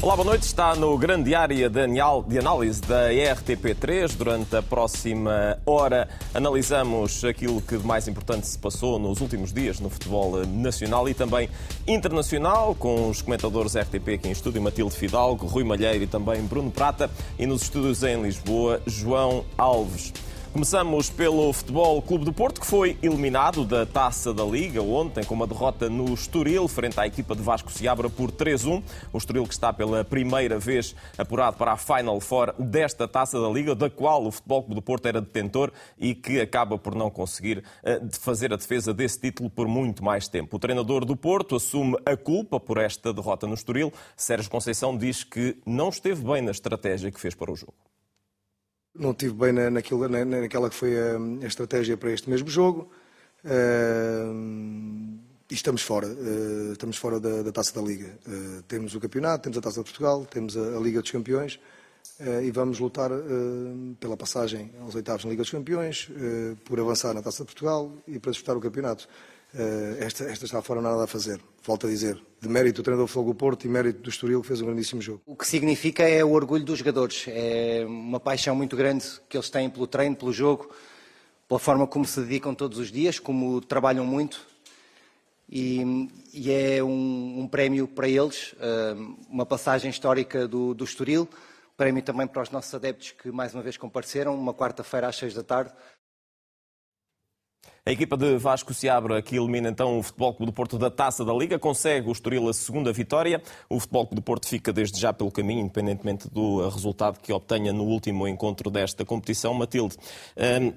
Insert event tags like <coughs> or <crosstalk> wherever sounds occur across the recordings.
Olá, boa noite. Está no grande área de análise da RTP3. Durante a próxima hora analisamos aquilo que de mais importante se passou nos últimos dias no futebol nacional e também internacional, com os comentadores RTP aqui em estúdio, Matilde Fidalgo, Rui Malheiro e também Bruno Prata, e nos estúdios em Lisboa, João Alves. Começamos pelo Futebol Clube do Porto, que foi eliminado da Taça da Liga ontem com uma derrota no Estoril, frente à equipa de Vasco Seabra por 3-1. O Estoril que está pela primeira vez apurado para a Final Four desta Taça da Liga, da qual o Futebol Clube do Porto era detentor e que acaba por não conseguir eh, fazer a defesa desse título por muito mais tempo. O treinador do Porto assume a culpa por esta derrota no Estoril. Sérgio Conceição diz que não esteve bem na estratégia que fez para o jogo. Não estive bem na, naquilo, na, naquela que foi a, a, estratégia para este mesmo jogo. Uh, e estamos fora. Uh, estamos fora da, da, Taça da Liga. Uh, temos o campeonato, temos a Taça de Portugal, temos a, a Liga dos Campeões e vamos lutar pela passagem aos oitavos na Liga dos Campeões, por avançar na Taça de Portugal e para disputar o campeonato. Eh, esta, esta já fora nada a fazer. Volto a dizer, de mérito do treinador do Fogo Porto e mérito do Estoril, que fez um grandíssimo jogo. O que significa é o orgulho dos jogadores. É uma paixão muito grande que eles têm pelo treino, pelo jogo, pela forma como se dedicam todos os dias, como trabalham muito. E, e é um, um, prémio para eles, eh, uma passagem histórica do, do Estoril, prémio também para os nossos adeptos que mais uma vez compareceram, uma quarta-feira às seis da tarde. A equipa de Vasco Seabra, que elimina então o Futebol Clube do Porto da Taça da Liga, consegue o Estoril a segunda vitória. O Futebol Clube do Porto fica desde já pelo caminho, independentemente do resultado que obtenha no último encontro desta competição. Matilde, hum,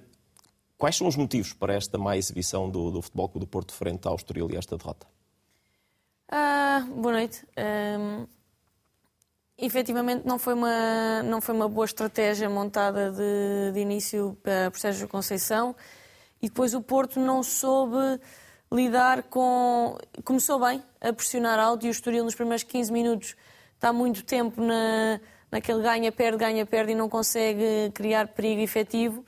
quais são os motivos para esta má exibição do, do Futebol Clube do Porto frente ao Estoril e esta derrota? Ah, boa noite. Um, efetivamente não foi, uma, não foi uma boa estratégia montada de, de início por Sérgio Conceição e depois o Porto não soube lidar com. Começou bem a pressionar alto e o Estoril nos primeiros 15 minutos está muito tempo na, naquele ganha-perde, ganha-perde e não consegue criar perigo efetivo.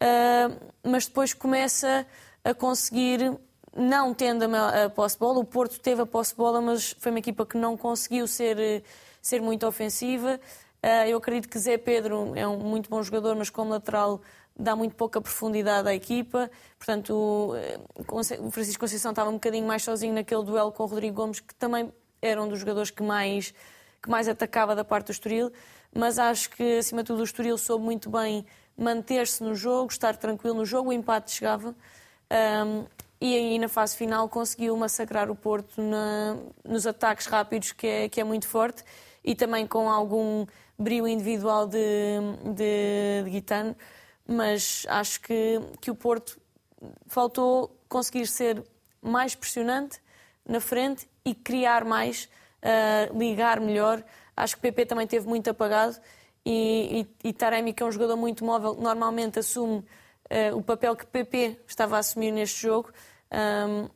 Uh, mas depois começa a conseguir, não tendo a, a posse de bola, o Porto teve a posse de bola, mas foi uma equipa que não conseguiu ser, ser muito ofensiva. Uh, eu acredito que Zé Pedro é um muito bom jogador, mas como lateral dá muito pouca profundidade à equipa. Portanto, o Francisco Conceição estava um bocadinho mais sozinho naquele duelo com o Rodrigo Gomes, que também era um dos jogadores que mais, que mais atacava da parte do Estoril. Mas acho que, acima de tudo, o Estoril soube muito bem manter-se no jogo, estar tranquilo no jogo. O empate chegava. Um, e aí, na fase final, conseguiu massacrar o Porto na, nos ataques rápidos, que é, que é muito forte, e também com algum brilho individual de, de, de Guitano mas acho que, que o Porto faltou conseguir ser mais pressionante na frente e criar mais, uh, ligar melhor. Acho que o PP também teve muito apagado e, e, e Taremi, que é um jogador muito móvel, normalmente assume uh, o papel que PP estava a assumir neste jogo. Um,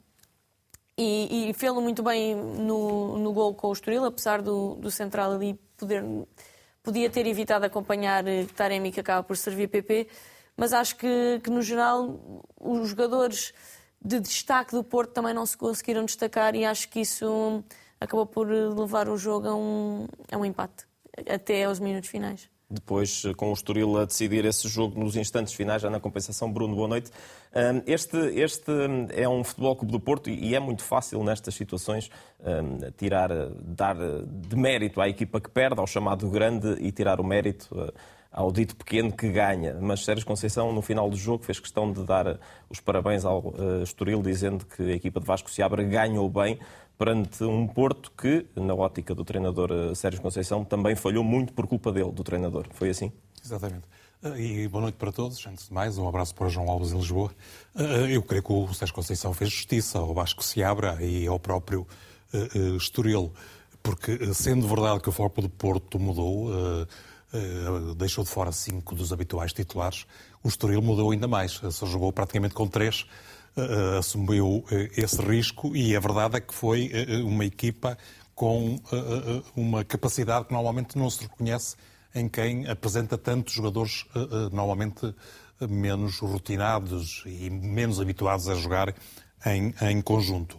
e, e fê-lo muito bem no, no gol com o Estoril, apesar do, do central ali poder podia ter evitado acompanhar eh, Taremi, que acaba por servir PP, mas acho que, que no geral os jogadores de destaque do Porto também não se conseguiram destacar e acho que isso acabou por levar o jogo a um, a um empate, até aos minutos finais depois com o Estoril a decidir esse jogo nos instantes finais, já na compensação. Bruno, boa noite. Este, este é um futebol clube do Porto e é muito fácil nestas situações tirar, dar de mérito à equipa que perde, ao chamado grande, e tirar o mérito ao dito pequeno que ganha. Mas Sérgio Conceição, no final do jogo, fez questão de dar os parabéns ao Estoril, dizendo que a equipa de Vasco Seabra ganhou bem perante um Porto que, na ótica do treinador eh, Sérgio Conceição, também falhou muito por culpa dele, do treinador. Foi assim? Exatamente. Eh, e boa noite para todos. Antes de mais, um abraço para João Alves em Lisboa. Eh, eu creio que o Sérgio Conceição fez justiça ao Vasco Seabra e ao próprio Estoril, porque sendo verdade que o foco do Porto mudou, deixou de fora cinco dos habituais titulares, o Estoril mudou ainda mais. Só jogou praticamente com três assumiu uh, esse risco e a verdade é que foi uh, uma equipa com uma capacidade que normalmente não se reconhece em quem apresenta tantos jogadores normalmente menos rotinados e menos habituados a jogar em, em conjunto.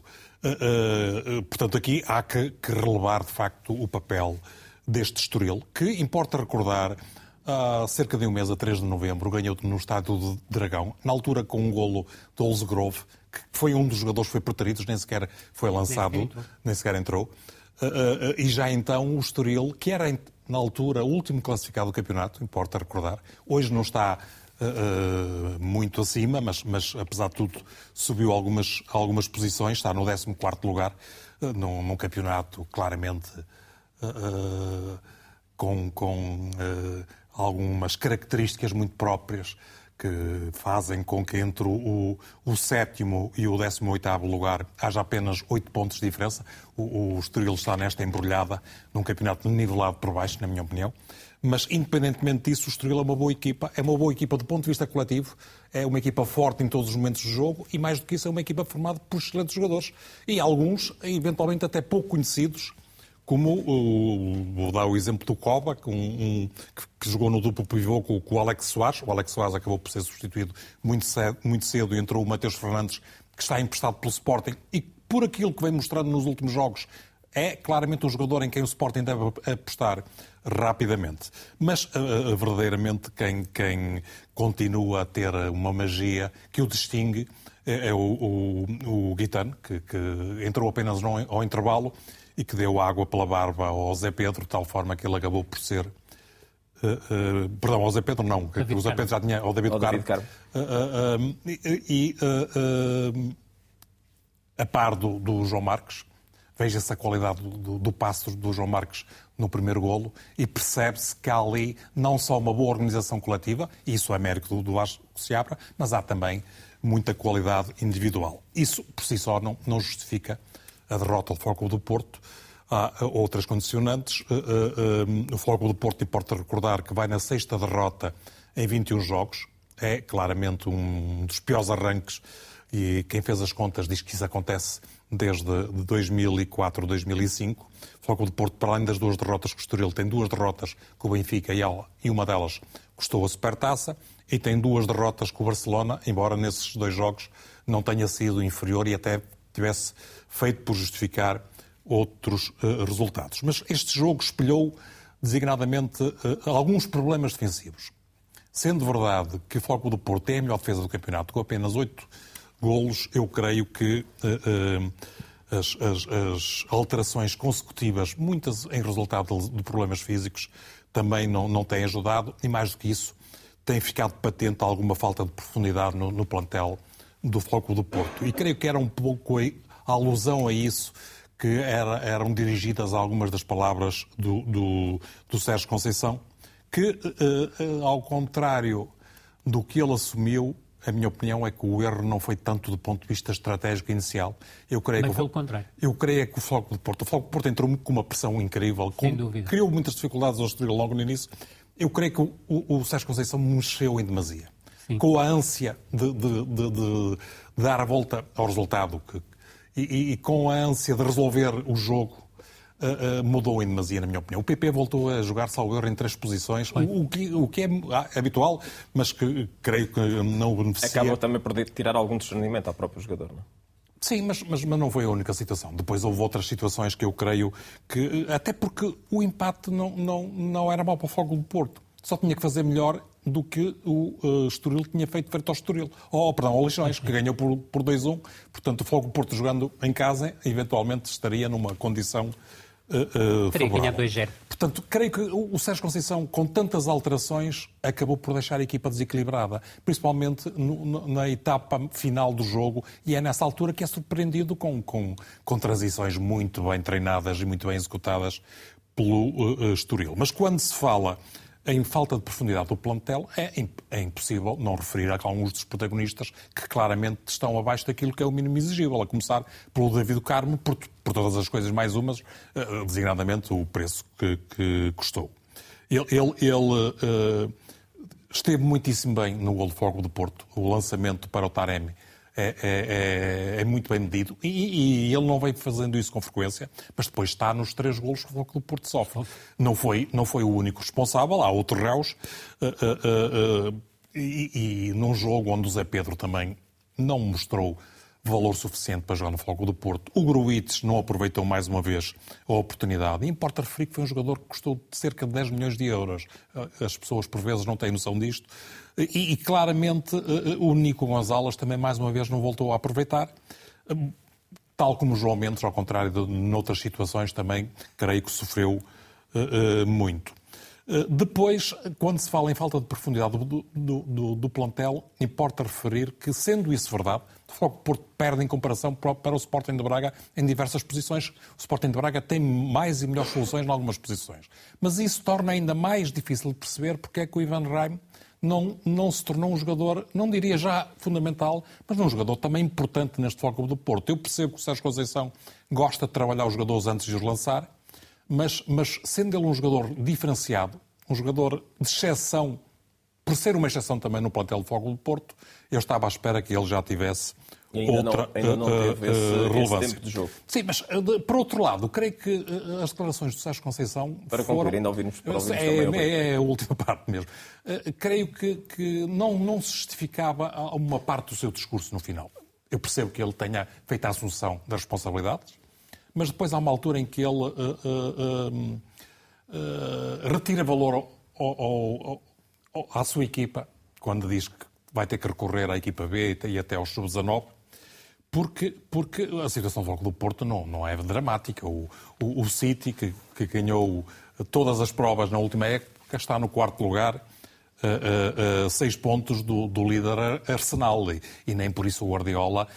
Portanto, aqui há que, que, relevar, de facto, o papel deste Estoril, que importa recordar, há cerca de um mês, a 3 de novembro, ganhou no estádio de Dragão, na altura com um golo de Olse Grove, que foi um dos jogadores que foi preterido, nem sequer foi lançado, nem, nem sequer entrou. Uh, e já então o Estoril, que era na altura o último classificado do campeonato, importa recordar, hoje não está uh, muito acima, mas, mas, apesar de tudo subiu algumas, algumas posições, está no 14 lugar, uh, num, num, campeonato claramente uh, com, com algumas características muito próprias que fazem com que entre o, o sétimo e o décimo oitavo lugar haja apenas oito pontos de diferença. O, o Estoril está nesta embrulhada num campeonato nivelado por baixo, na minha opinião. Mas, independentemente disso, o Estoril é uma boa equipa. É uma boa equipa do ponto de vista coletivo. É uma equipa forte em todos os momentos do jogo. E, mais do que isso, é uma equipa formada por excelentes jogadores. E alguns, eventualmente, até pouco conhecidos, como vou dar o exemplo do Koba, um, um, que, jogou no duplo pivô com, com, o Alex Soares. O Alex Soares acabou por ser substituído muito cedo, muito cedo entrou o Mateus Fernandes, que está emprestado pelo Sporting e por aquilo que vem mostrando nos últimos jogos, é claramente um jogador em quem o Sporting deve apostar rapidamente. Mas verdadeiramente quem, quem continua a ter uma magia que o distingue é, é o, o, o Guitano, que, que, entrou apenas ao intervalo e que deu água pela barba ao Zé Pedro, de tal forma que ele acabou por ser. Uh, uh, perdão, ao Zé Pedro não, que o Zé Pedro já tinha. Ao David, ao David Carmo. Uh, e a par do, do João Marques, veja-se a qualidade do, do, do passo do João Marques no primeiro golo e percebe-se que há ali não só uma boa organização coletiva, e isso é mérito do, do Vasco Seabra, mas há também muita qualidade individual. Isso, por si só, não, não justifica a derrota do Foco do Porto. Há outras condicionantes. Eh, eh, eh, o Foco do Porto importa recordar que vai na sexta derrota em 21 jogos. É claramente um dos piores arranques e quem fez as contas diz que isso acontece desde 2004, 2005. O Floco de Porto, para além das duas derrotas com o Estoril, tem duas derrotas com o Benfica e uma delas custou a Supertaça e tem duas derrotas com o Barcelona, embora nesses dois jogos não tenha sido inferior e até tivesse feito por justificar outros uh, resultados. Mas este jogo espelhou designadamente uh, alguns problemas defensivos. Sendo verdade que o Floco do Porto é a melhor defesa do campeonato, com apenas oito golos, eu creio que uh, as, as, as, alterações consecutivas, muitas em resultado de, de problemas físicos, também não, não têm ajudado e, mais do que isso, tem ficado patente alguma falta de profundidade no, no plantel do Floco do Porto. E creio que era um pouco a, alusão a isso que era, eram dirigidas algumas das palavras do, do, do Sérgio Conceição, que, uh, ao contrário do que ele assumiu, a minha opinião é que o erro não foi tanto do ponto de vista estratégico inicial. Eu creio Mas que pelo o, contrário. Eu creio que o Foco de Porto, o Foco de Porto entrou com uma pressão incrível, com, criou muitas dificuldades ao Estoril logo no início. Eu creio que o, o, o Sérgio Conceição mexeu em demasia. Sim. Com a ânsia de, de, de, de, dar a volta ao resultado que, e, e, com a ânsia de resolver o jogo uh, uh, mudou em demasia, na minha opinião. O PP voltou a jogar salvo erro em três posições, o, o, que, o que é ah, habitual, mas que creio que não beneficia. Acaba também por tirar algum discernimento ao próprio jogador, não é? Sim, mas, mas, mas, não foi a única situação. Depois houve outras situações que eu creio que. Até porque o empate não, não, não era mau para o Fogo do Porto. Só tinha que fazer melhor do que o uh, Estoril tinha feito frente ao Estoril. Oh, perdão, ao Leixões, que ganhou por, por 2-1. Portanto, o Fogo Porto jogando em casa, eventualmente estaria numa condição uh, uh, Teria ganhado 2-0. Portanto, creio que o Sérgio Conceição, com tantas alterações, acabou por deixar a equipa desequilibrada, principalmente no, na etapa final do jogo, e é nessa altura que é surpreendido com, com, com transições muito bem treinadas e muito bem executadas pelo uh, Estoril. Mas quando se fala em falta de profundidade do plantel, é, é, impossível não referir a alguns dos protagonistas que claramente estão abaixo daquilo que é o mínimo exigível, a começar pelo David Carmo, por, por todas as coisas mais umas, uh, designadamente o preço que, que custou. Ele, ele, ele uh, esteve muitíssimo bem no World Fogo de Porto, o lançamento para o Taremi é, é, é, é, muito bem medido e, e, ele não vem fazendo isso com frequência, mas depois está nos três golos que o do Porto sofre. Não foi, não foi o único responsável, há outros réus. Uh, uh, uh, e, e num jogo onde o Zé Pedro também não mostrou valor suficiente para jogar no Fogo do Porto. O Gruites não aproveitou mais uma vez a oportunidade. E importa referir que foi um jogador que custou cerca de 10 milhões de euros. As pessoas, por vezes, não têm noção disto. E, e claramente o Nico Gonzalez também, mais uma vez, não voltou a aproveitar. Tal como o João Mendes, ao contrário de noutras situações, também creio que sofreu uh, muito. Eh, depois, quando se fala em falta de profundidade do, do, do, do plantel, importa referir que, sendo isso verdade, o Foco Porto perde em comparação para o Sporting de Braga em diversas posições. O Sporting de Braga tem mais e melhores soluções em algumas posições. Mas isso torna ainda mais difícil de perceber porque é que o Ivan Reim não, não se tornou um jogador, não diria já fundamental, mas um jogador também importante neste Foco do Porto. Eu percebo que o Sérgio Conceição gosta de trabalhar os jogadores antes de os lançar, mas, mas sendo ele um jogador diferenciado, um jogador de exceção, por ser uma exceção também no plantel de Fogo do Porto, eu estava à espera que ele já tivesse outra não, ainda não teve esse, uh, relevância. Esse tempo de jogo. Sim, mas uh, por outro lado, creio que uh, as declarações do Sérgio Conceição para foram... concluir, ainda ouvimos, para ouvirmos é, também é, é, a última <laughs> parte mesmo. creio que, que não, não se justificava uma parte do seu discurso no final. Eu percebo que ele tenha feito a assunção das responsabilidades, mas depois há uma altura em que ele retira valor ao, ao, ao, à sua equipa, quando diz que vai ter que recorrer à equipa B e até aos sub-19, porque, porque a situação do Foco do Porto não, não é dramática. O, o, o City, que, que ganhou todas as provas na última época, está no quarto lugar a, a, seis pontos do, do líder Arsenal e, e, nem por isso o Guardiola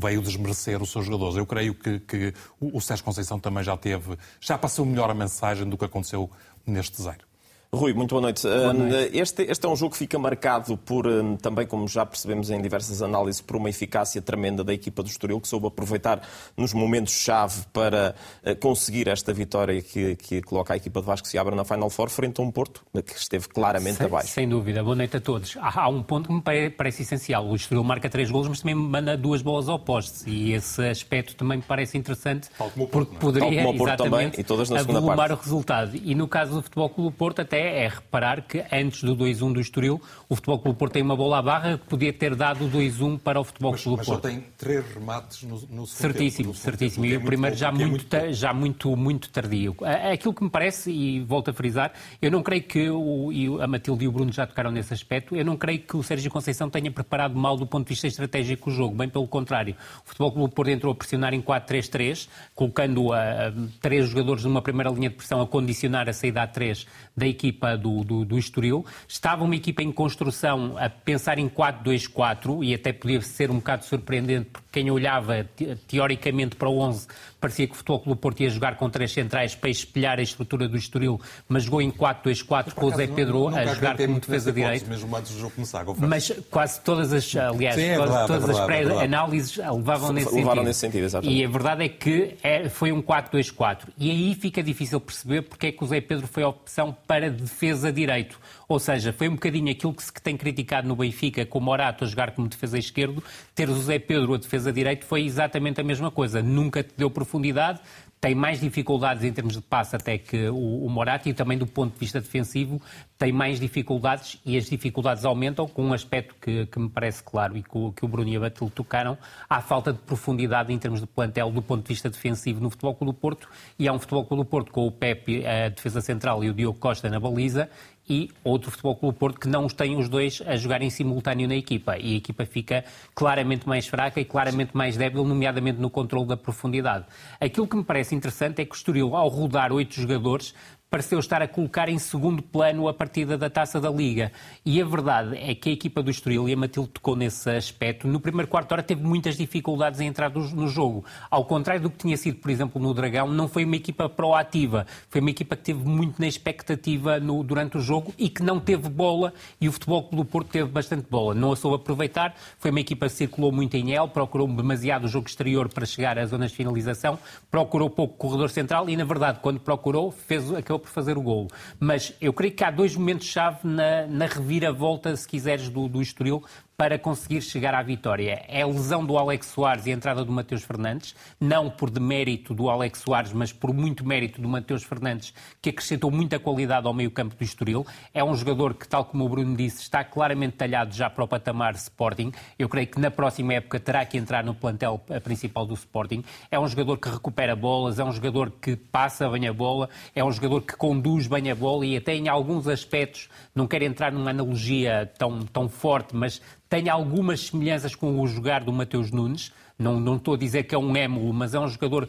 veio desmerecer os seus jogadores. Eu creio que, que o, o Sérgio Conceição também já teve, já passou melhor a mensagem do que aconteceu neste zero. Rui, muito boa noite. Boa noite. Este, este, é um jogo que fica marcado por, também como já percebemos em diversas análises, por uma eficácia tremenda da equipa do Estoril, que soube aproveitar nos momentos-chave para eh, conseguir esta vitória que, que coloca a equipa de Vasco se abre na Final Four, frente a um Porto que esteve claramente sem, abaixo. Sem dúvida. Boa noite a todos. Há, há um ponto que me parece essencial. O Estoril marca três golos, mas também manda duas bolas ao poste. E esse aspecto também me parece interessante, porque poderia Tal Porto também, e todas na segunda parte. o resultado. E no caso do Futebol Clube Porto, até é reparar que antes do 2-1 do Estoril, o Futebol Clube Porto tem uma bola à barra que podia ter dado o 2-1 para o Futebol mas, Clube mas Porto. Mas tem três remates no, no Certíssimo, tempo, certíssimo. Tempo, e o primeiro já, muito, muito, já muito, muito tardio. Aquilo que me parece, e volto a frisar, eu não creio que, o, e a Matilde e o Bruno já tocaram nesse aspecto, eu não creio que o Sérgio Conceição tenha preparado mal do ponto de vista estratégico o jogo, bem pelo contrário. O Futebol Clube Porto entrou a pressionar em 4-3-3, colocando a, a, três jogadores numa primeira linha de pressão a condicionar a saída a 3 da equipa do, do, do Estoril. Estava uma equipa em construção a pensar em 4-2-4 e até podia ser um bocado surpreendente porque quem olhava teoricamente para o 11 parecia que o Futebol Clube Porto ia jogar com três centrais para espelhar a estrutura do Estoril, mas jogou em 4-2-4 com o Zé Pedro a jogar como defesa direita. Mesmo antes do jogo começar, mas quase todas as, aliás, Sim, é todas, verdade, todas é as verdade, pré-análises levavam nesse levaram sentido. nesse sentido exatamente. E a verdade é que é, foi um 4-2-4. E aí fica difícil perceber porque é que o Zé Pedro foi a opção para defesa direito. Ou seja, foi um bocadinho aquilo que se tem criticado no Benfica, com o Morato a jogar como defesa esquerdo, ter o Zé Pedro a defesa direito foi exatamente a mesma coisa. Nunca te deu profundidade, tem mais dificuldades em termos de passe até que o, o Moratti e também do ponto de vista defensivo tem mais dificuldades e as dificuldades aumentam com um aspecto que, que me parece claro e que o, que o Bruno e a Batil tocaram, há falta de profundidade em termos de plantel do ponto de vista defensivo no Futebol Clube do Porto e há um Futebol Clube do Porto com o Pepe, a defesa central, e o Diogo Costa na baliza e outro Futebol Clube Porto que não os tem os dois a jogar em simultâneo na equipa. E a equipa fica claramente mais fraca e claramente mais débil, nomeadamente no controle da profundidade. Aquilo que me parece interessante é que o Estoril, ao rodar oito jogadores, pareceu estar a colocar em segundo plano a partida da Taça da Liga. E a verdade é que a equipa do Estoril, e a Matilde tocou nesse aspecto, no primeiro quarto hora teve muitas dificuldades em entrar no jogo. Ao contrário do que tinha sido, por exemplo, no Dragão, não foi uma equipa proativa. Foi uma equipa que teve muito na expectativa no, durante o jogo e que não teve bola, e o Futebol do Porto teve bastante bola. Não a soube aproveitar, foi uma equipa que circulou muito em L, procurou demasiado o jogo exterior para chegar às zonas de finalização, procurou pouco o corredor central e, na verdade, quando procurou, fez, acabou por fazer o golo. Mas eu creio que há dois momentos-chave na, na reviravolta, se quiseres, do, do Estoril para conseguir chegar à vitória. É a lesão do Alex Soares e a entrada do Mateus Fernandes, não por demérito do Alex Soares, mas por muito mérito do Mateus Fernandes, que acrescentou muita qualidade ao meio-campo do Estoril. É um jogador que, tal como o Bruno disse, está claramente talhado já para o patamar Sporting. Eu creio que na próxima época terá que entrar no plantel principal do Sporting. É um jogador que recupera bolas, é um jogador que passa bem a bola, é um jogador que conduz bem a bola e até em alguns aspectos, não quero entrar numa analogia tão, tão forte, mas tem algumas semelhanças com o jogar do Mateus Nunes. Não, não estou a dizer que é um émulo, mas é um jogador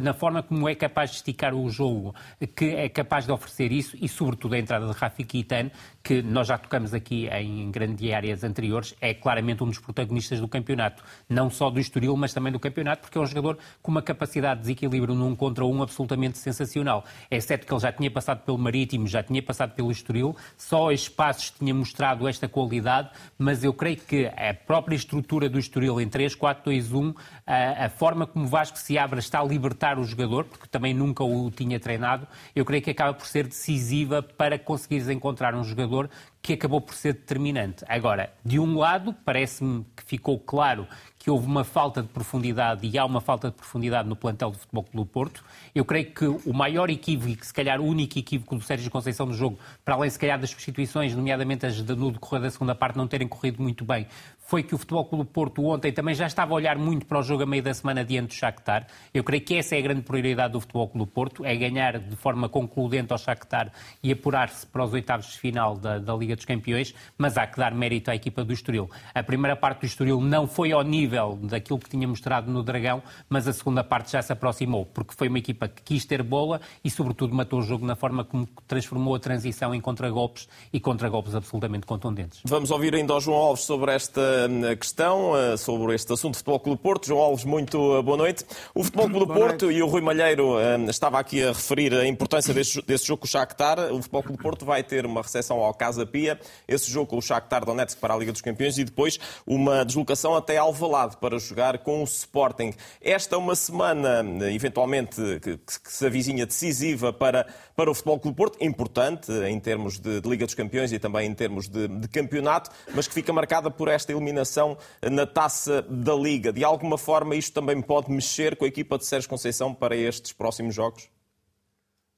na forma como é capaz de esticar o jogo, que é capaz de oferecer isso e, sobretudo, a entrada de Rafi Kitan, que nós já tocamos aqui em grandes áreas anteriores, é claramente um dos protagonistas do campeonato. Não só do Estoril, mas também do campeonato, porque é um jogador com uma capacidade de desequilíbrio num contra um absolutamente sensacional. É certo que ele já tinha passado pelo Marítimo, já tinha passado pelo Estoril, só espaços tinha mostrado esta qualidade, mas eu creio que a própria estrutura do Estoril em 3-4-2-1, a, a forma como Vasco se abre está libertado libertar o jogador, porque também nunca o tinha treinado, eu creio que acaba por ser decisiva para conseguires encontrar um jogador que acabou por ser determinante. Agora, de um lado, parece-me que ficou claro que houve uma falta de profundidade e há uma falta de profundidade no plantel do Futebol Clube do Porto. Eu creio que o maior equívoco, e se calhar o único equívoco do Sérgio Conceição no jogo, para além se calhar das substituições, nomeadamente as no decorrer da segunda parte não terem corrido muito bem, foi que o Futebol Clube Porto ontem também já estava a olhar muito para o jogo a meio da semana diante do Shakhtar. Eu creio que essa é a grande prioridade do Futebol Clube Porto, é ganhar de forma concludente ao Shakhtar e apurar-se para os oitavos de final da, da, Liga dos Campeões, mas há que dar mérito à equipa do Estoril. A primeira parte do Estoril não foi ao nível daquilo que tinha mostrado no Dragão, mas a segunda parte já se aproximou, porque foi uma equipa que quis ter bola e, sobretudo, matou o jogo na forma como transformou a transição em contragolpes e contragolpes absolutamente contundentes. Vamos ouvir ainda o João Alves sobre esta questão eh, sobre este assunto do Futebol Clube do Porto. João Alves, muito eh, boa noite. O Futebol <clears throat> Clube do Porto e o Rui Malheiro eh, estava aqui a referir a importância desse, desse jogo com o Shakhtar. O Futebol Clube do Porto vai ter uma recepção ao Casa Pia, esse jogo com o Shakhtar Donetsk para a Liga dos Campeões e depois uma deslocação até Alvalade para jogar com o Sporting. Esta é uma semana, eventualmente, que, que se avizinha decisiva para, para o Futebol Clube do Porto, importante em termos de, de Liga dos Campeões e também em termos de, de campeonato, mas que fica marcada por esta eliminação eliminação na taça da Liga. De alguma forma, isto também pode mexer com a equipa de Sérgio Conceição para estes próximos jogos?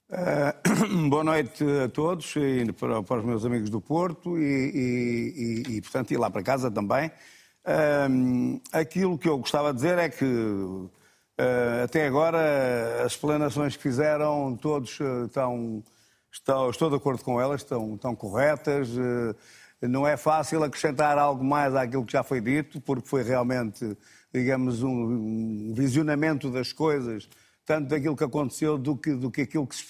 Uh, <coughs> boa noite a todos e para, para, os meus amigos do Porto e, e, e, e, portanto, ir lá para casa também. Uh, aquilo que eu gostava de dizer é que uh, até agora as explanações que fizeram, todos estão, estão, estou de acordo com elas, estão, estão corretas. Não é fácil acrescentar algo mais àquilo que já foi dito, porque foi realmente, digamos, um, visionamento das coisas, tanto daquilo que aconteceu do que, do que aquilo que se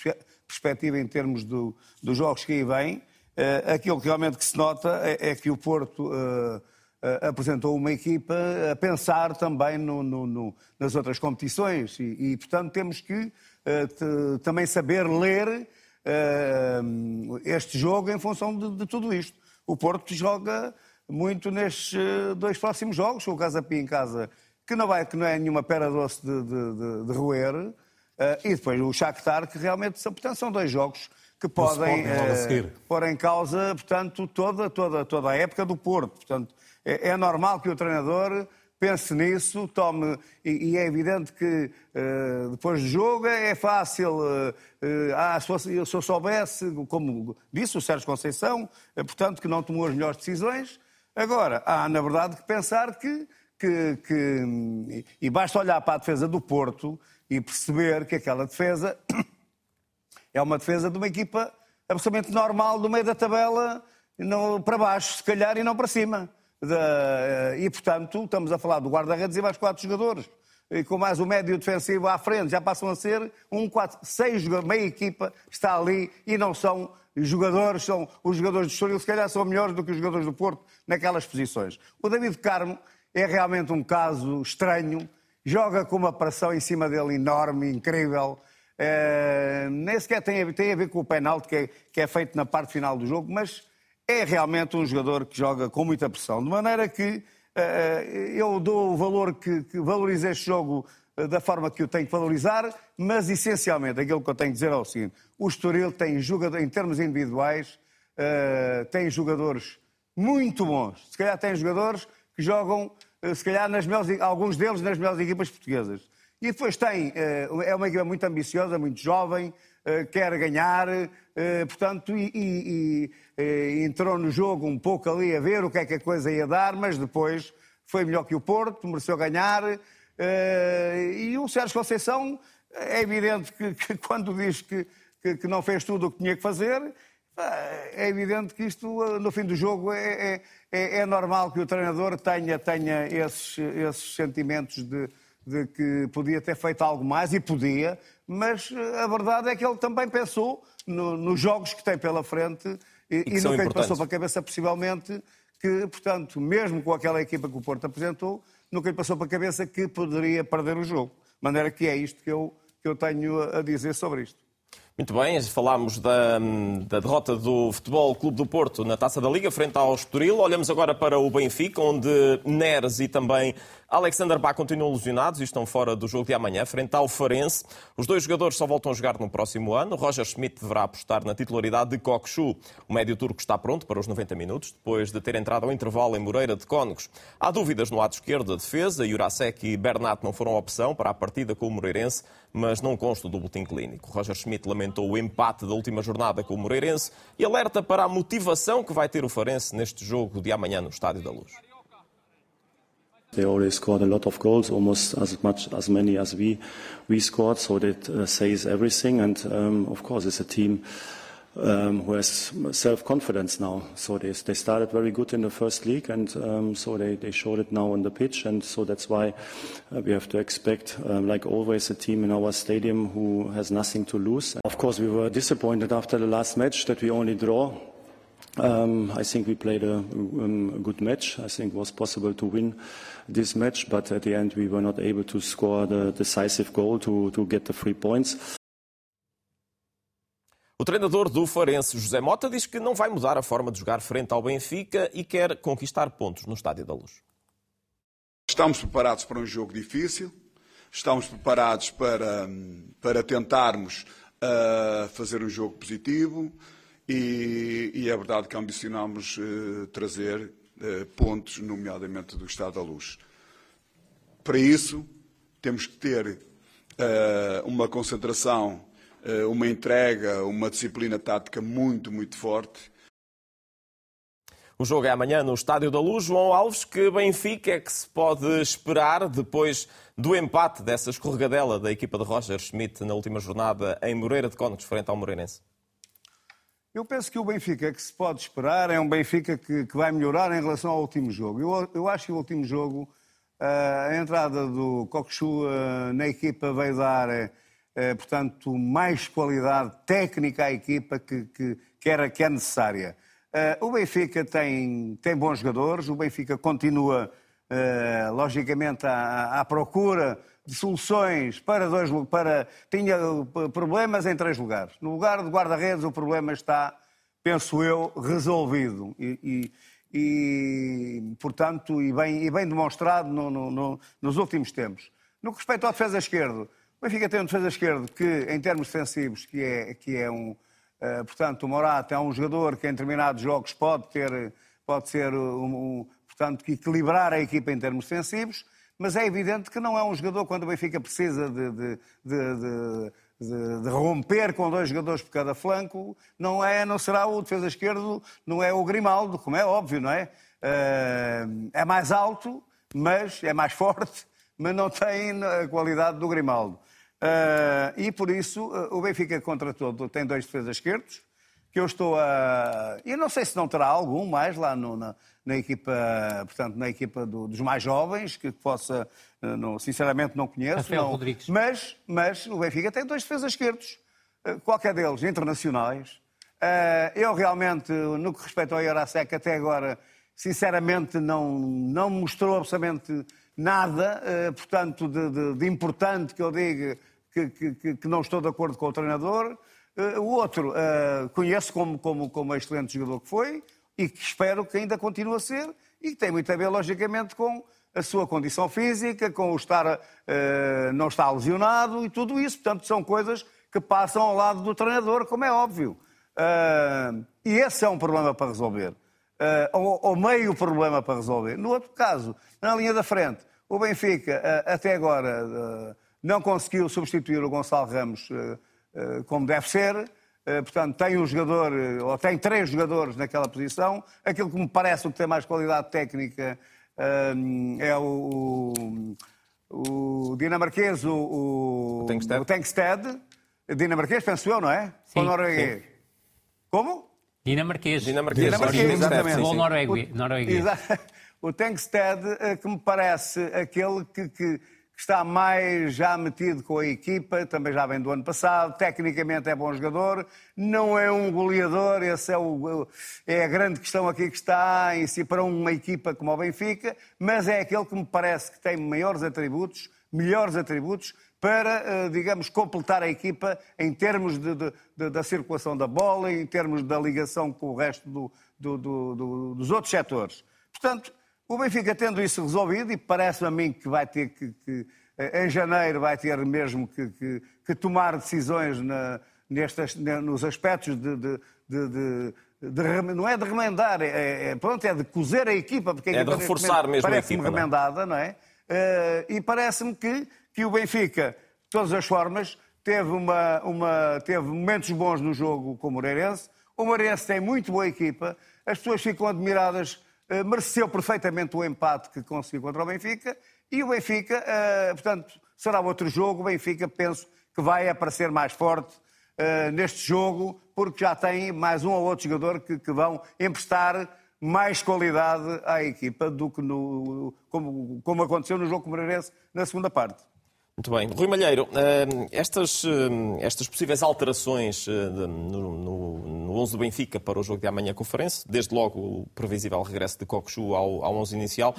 perspectiva em termos do, dos jogos que aí vêm. Uh, aquilo que realmente que se nota é, é que o Porto uh, uh, apresentou uma equipa a pensar também no, no, no, nas outras competições e, e, portanto, temos que também saber ler este jogo em função de, de tudo isto o Porto joga muito nestes eh, dois próximos jogos, com o Casa Pia em casa, que não, vai, que não é nenhuma pera doce de, de, de, de roer, uh, e depois o Shakhtar, que realmente são, portanto, são dois jogos que podem uh, pôr em causa, portanto, toda, toda, toda a época do Porto. Portanto, é, é normal que o treinador pense nisso, tome. E, e é evidente que uh, depois do jogo é fácil. Uh, uh, ah, se, fosse, se eu soubesse, como disse o Sérgio Conceição, portanto, que não tomou as melhores decisões. Agora, há, na verdade, que pensar que. que, que e basta olhar para a defesa do Porto e perceber que aquela defesa <coughs> é uma defesa de uma equipa absolutamente normal do meio da tabela não, para baixo, se calhar, e não para cima. Eh, e, portanto, estamos a falar do guarda-redes e mais quatro jogadores. E com mais o médio defensivo à frente, já passam a ser um, quatro, seis jogadores, meia equipa está ali e não são jogadores, são os jogadores do Estoril, se calhar são melhores do que os jogadores do Porto naquelas posições. O David Carmo é realmente um caso estranho, joga com uma pressão em cima dele enorme, incrível. É, nem sequer tem a, tem a ver com o penalti que é, que é feito na parte final do jogo, mas é realmente um jogador que joga com muita pressão, de maneira que uh, eu dou o valor que, que valorizo este jogo uh, da forma que eu tenho que valorizar, mas essencialmente aquilo que eu tenho que dizer é o seguinte: o Estoril tem jogador, em termos individuais, uh, tem jogadores muito bons. Se calhar tem jogadores que jogam, se calhar, nas melhores, alguns deles nas melhores equipas portuguesas. E depois tem, é uma equipa muito ambiciosa, muito jovem, quer ganhar, portanto, e, e, e, entrou no jogo um pouco ali a ver o que é que a coisa ia dar, mas depois foi melhor que o Porto, mereceu ganhar. E o Sérgio Conceição, é evidente que, que <laughs> quando diz que, que, que não fez tudo o que tinha que fazer, é evidente que isto, no fim do jogo, é, é, é normal que o treinador tenha, tenha esses, esses sentimentos de, de, que podia ter feito algo mais, e podia, mas eh, a verdade é que ele também pensou no, nos jogos que tem pela frente e, e, e nunca lhe passou para a cabeça, possivelmente, que, portanto, mesmo com aquela equipa que o Porto apresentou, nunca lhe passou para a cabeça que poderia perder o jogo. De maneira que é isto que eu, que eu tenho a dizer sobre isto. Muito bem, falámos da, da, derrota do Futebol Clube do Porto na Taça da Liga frente ao Estoril. Olhamos agora para o Benfica, onde Neres e também Alexander Bá continuam lesionados e estão fora do jogo de amanhã, frente ao Farense. Os dois jogadores só voltam a jogar no próximo ano. Roger Schmidt deverá apostar na titularidade de Kokshu. O médio turco está pronto para os 90 minutos, depois de ter entrado ao intervalo em Moreira de Cónegos. Há dúvidas no lado esquerdo da defesa. Jurasek e Bernat não foram opção para a partida com o Moreirense, mas não consta do boletim clínico. Roger Schmidt lamentou o empate da última jornada com o Moreirense e alerta para a motivação que vai ter o Farense neste jogo de amanhã no Estádio da Luz. They already scored a lot of goals, almost as much as many as we we scored. So that uh, says everything. And um, of course, it's a team um, who has self-confidence now. So they they started very good in the first league, and um, so they, they showed it now on the pitch. And so that's why uh, we have to expect, um, like always, a team in our stadium who has nothing to lose. Of course, we were disappointed after the last match that we only draw. Um, I think we played a, um, a, good match. I think it was possible to win this match, but at the end we were not able to score the decisive goal to, to get the three points. O treinador do Farense, José Mota, diz que não vai mudar a forma de jogar frente ao Benfica e quer conquistar pontos no Estádio da Luz. Estamos preparados para um jogo difícil, estamos preparados para, para tentarmos uh, fazer um jogo positivo e, e é verdade que ambicionamos uh, trazer pontos, nomeadamente do Estado da Luz. Para isso, temos que ter uh, uma concentração, uma entrega, uma disciplina tática muito, muito forte. O jogo é amanhã no Estádio da Luz. João Alves, que Benfica é que se pode esperar depois do empate dessa escorregadela da equipa de Roger Schmidt na última jornada em Moreira de Cónegos, frente ao Moreirense? Eu penso que o Benfica que se pode esperar é um Benfica que, que vai melhorar em relação ao último jogo. Eu, eu acho que o último jogo, uh, a entrada do Coxu uh, na equipa veio dar, uh, portanto, mais qualidade técnica à equipa que, que, que, era, que é necessária. o Benfica tem, tem bons jogadores, o Benfica continua, logicamente, à, à procura de soluções para dois para tinha uh, problemas em três lugares. No lugar de guarda-redes o problema está, penso eu, resolvido e, e, e portanto e bem, e bem demonstrado no, no, no, nos últimos tempos. No que respeita ao defesa esquerdo, o Benfica tem um defesa esquerdo que, em termos defensivos, que é, que é um, uh, portanto, o Morata é um jogador que em determinados jogos pode ter, pode ser um, um portanto, que equilibrar a equipa em termos defensivos mas é evidente que não é um jogador quando o Benfica precisa de, de, de, de, romper com dois jogadores por cada flanco, não é, não será o defesa esquerdo, não é o Grimaldo, como é óbvio, não é? Eh, é mais alto, mas é mais <laughs> forte, mas não tem a qualidade do Grimaldo. Eh, e por isso eh, o Benfica contra todo tem dois defesas esquerdos, que eu estou a. E não sei se não terá algum mais lá no, na, na, equipa, portanto, na equipa do, dos mais jovens, que possa. Eh, não, sinceramente não conheço. Rafael não, Rodrigues. Mas, mas o Benfica tem dois defesas esquerdos, eh, qualquer deles internacionais. Eh, eu realmente, no que respeita ao Iorasek, até agora, sinceramente, não, não mostrou absolutamente nada, portanto, de, de, de importante que eu diga que, que, que não estou de acordo com o treinador. Uh, o outro uh, conheço como, como, como excelente jogador que foi e que espero que ainda continue a ser e que tem muito a ver, logicamente, com a sua condição física, com o estar, uh, não estar lesionado e tudo isso. Portanto, são coisas que passam ao lado do treinador, como é óbvio. e esse é um problema para resolver. uh, ou, ou, meio problema para resolver. No outro caso, na linha da frente, o Benfica uh, até agora uh, não conseguiu substituir o Gonçalo Ramos como deve ser. Portanto, tem um jogador, ou tem três jogadores naquela posição. Aquilo que me parece o que tem mais qualidade técnica é o, o, o dinamarquês, o, o, o Tankstead. Dinamarquês, penso eu, não é? Sim, Ou norueguês? Sim. Como? Dinamarquês. Dinamarquês, Dinamarquês exatamente. Ou norueguês. O <laughs> Tankstead, eh, que me parece aquele que, que, está mais já metido com a equipa, também já vem do ano passado, tecnicamente é bom jogador, não é um goleador, essa é, o, é a grande questão aqui que está em si para uma equipa como o Benfica, mas é aquele que me parece que tem maiores atributos, melhores atributos, para, eh, digamos, completar a equipa em termos de, de, de, da circulação da bola, em termos da ligação com o resto do, do, do, dos outros setores. Portanto, o Benfica tendo isso resolvido, e parece-me a mim que vai ter que, que, eh, em janeiro, vai ter mesmo que, que, que tomar decisões na, nestas, nos aspectos de, de, de, de, não é de remendar, é, é, pronto, é de cozer a equipa, porque a é equipa de reforçar mesmo parece a equipa. É? remendada, não é? Uh, e parece-me que que o Benfica, de todas as formas, teve, uma, uma, teve momentos bons no jogo com o Moreirense. O Moreirense tem muito boa equipa, as pessoas ficam admiradas, mereceu perfeitamente o empate que conseguiu contra o Benfica. E o Benfica, uh, portanto, será outro jogo. O Benfica, penso que vai aparecer mais forte uh, neste jogo, porque já tem mais um ou outro jogador que, que vão emprestar mais qualidade à equipa do que no, como, como aconteceu no jogo com o Moreirense na segunda parte. Muito bem. Rui Malheiro, eh, estas, eh, estas possíveis alterações eh, no, no, no 11 do Benfica para o jogo de amanhã Farense, desde logo o previsível regresso de Cocosu ao, ao 11 inicial,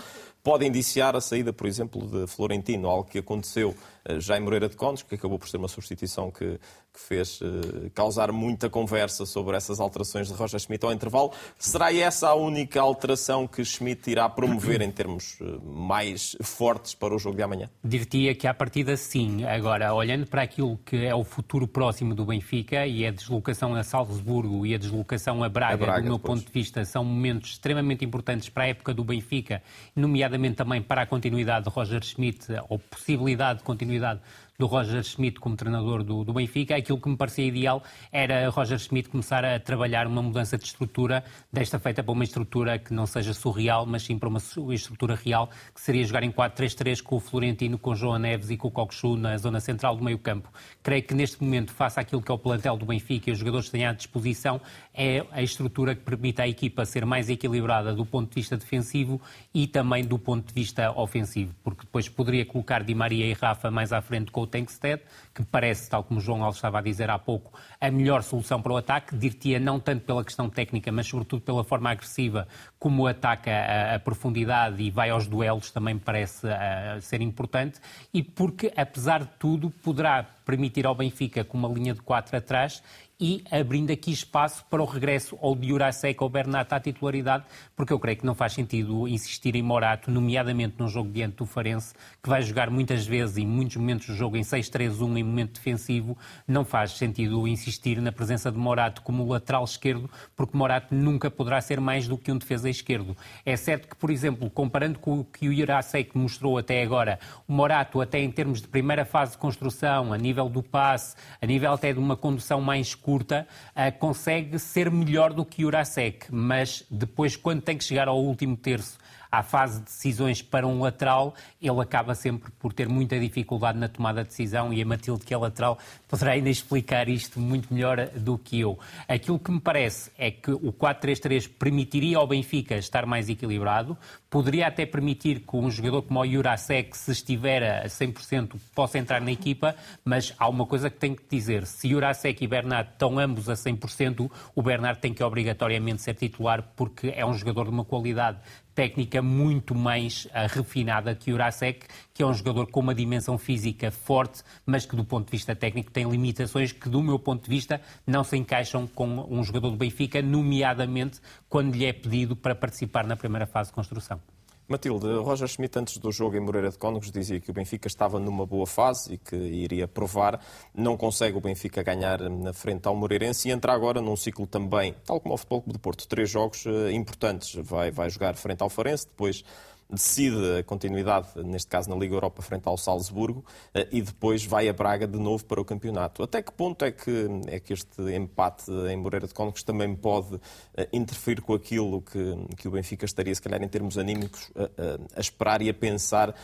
pode indiciar a saída, por exemplo, de Florentino, algo que aconteceu já em Moreira de Contos, que acabou por ser uma substituição que, que fez uh, causar muita conversa sobre essas alterações de Roger Schmidt ao intervalo. Será essa a única alteração que Schmidt irá promover em termos uh, mais fortes para o jogo de amanhã? Diria que à partida sim. Agora, olhando para aquilo que é o futuro próximo do Benfica e a deslocação a Salzburgo e a deslocação a Braga, a Braga do meu depois. ponto de vista, são momentos extremamente importantes para a época do Benfica, nomeadamente também para a continuidade de Roger Schmidt, ou possibilidade de continuidade do Roger Schmidt como treinador do, do, Benfica, aquilo que me parecia ideal era Roger Schmidt começar a trabalhar uma mudança de estrutura, desta feita para uma estrutura que não seja surreal, mas sim para uma estrutura real, que seria jogar em 4-3-3 com o Florentino, com o João Neves e com o Coxu na zona central do meio campo. Creio que neste momento, face àquilo que é o plantel do Benfica e os jogadores que têm à disposição, é a estrutura que permite à equipa ser mais equilibrada do ponto de vista defensivo e também do ponto de vista ofensivo, porque depois poderia colocar Di Maria e Rafa mais à frente com o Tankstead, que parece, tal como o João Alves estava a dizer há pouco, a melhor solução para o ataque, dir-te não tanto pela questão técnica, mas sobretudo pela forma agressiva como ataca a, a profundidade e vai aos duelos, também parece uh, ser importante, e porque, apesar de tudo, poderá permitir ao Benfica, com uma linha de quatro atrás, e abrindo aqui espaço para o regresso ou de Jurasek ou Bernat à titularidade, porque eu creio que não faz sentido insistir em Morato, nomeadamente num jogo diante do Farense, que vai jogar muitas vezes, em muitos momentos do jogo, em 6-3-1, em momento defensivo, não faz sentido insistir na presença de Morato como lateral esquerdo, porque Morato nunca poderá ser mais do que um defesa esquerdo. É certo que, por exemplo, comparando com o que o Jurasek mostrou até agora, o Morato, até em termos de primeira fase de construção, a nível do passe, a nível até de uma condução mais curta, uh, consegue ser melhor do que o Jurasek, mas depois, quando tem que chegar ao último terço à fase de decisões para um lateral, ele acaba sempre por ter muita dificuldade na tomada de decisão e a Matilde, que é lateral, poderá ainda explicar isto muito melhor do que eu. Aquilo que me parece é que o 4-3-3 permitiria ao Benfica estar mais equilibrado, poderia até permitir que um jogador como o Jurasek, se estiver a 100%, possa entrar na equipa, mas há uma coisa que tenho que dizer. Se Jurasek e Bernard estão ambos a 100%, o Bernard tem que obrigatoriamente ser titular porque é um jogador de uma qualidade técnica muito mais uh, refinada que o Jurasek, que é um jogador com uma dimensão física forte, mas que do ponto de vista técnico tem limitações que, do meu ponto de vista, não se encaixam com um jogador do Benfica, nomeadamente quando lhe é pedido para participar na primeira fase de construção. Matilde, Roger Schmidt, antes do jogo em Moreira de Cónegos, dizia que o Benfica estava numa boa fase e que iria provar. Não consegue o Benfica ganhar na frente ao Moreirense e entra agora num ciclo também, tal como o Futebol Clube de Porto, três jogos eh, importantes. Vai, vai jogar frente ao Farense, depois decide a continuidade, neste caso na Liga Europa, frente ao Salzburgo, eh, e depois vai a Braga de novo para o campeonato. Até que ponto é que, é que este empate em Moreira de Cónegos também pode eh, interferir com aquilo que, que o Benfica estaria, se calhar, em termos anímicos, a, a, a esperar e a pensar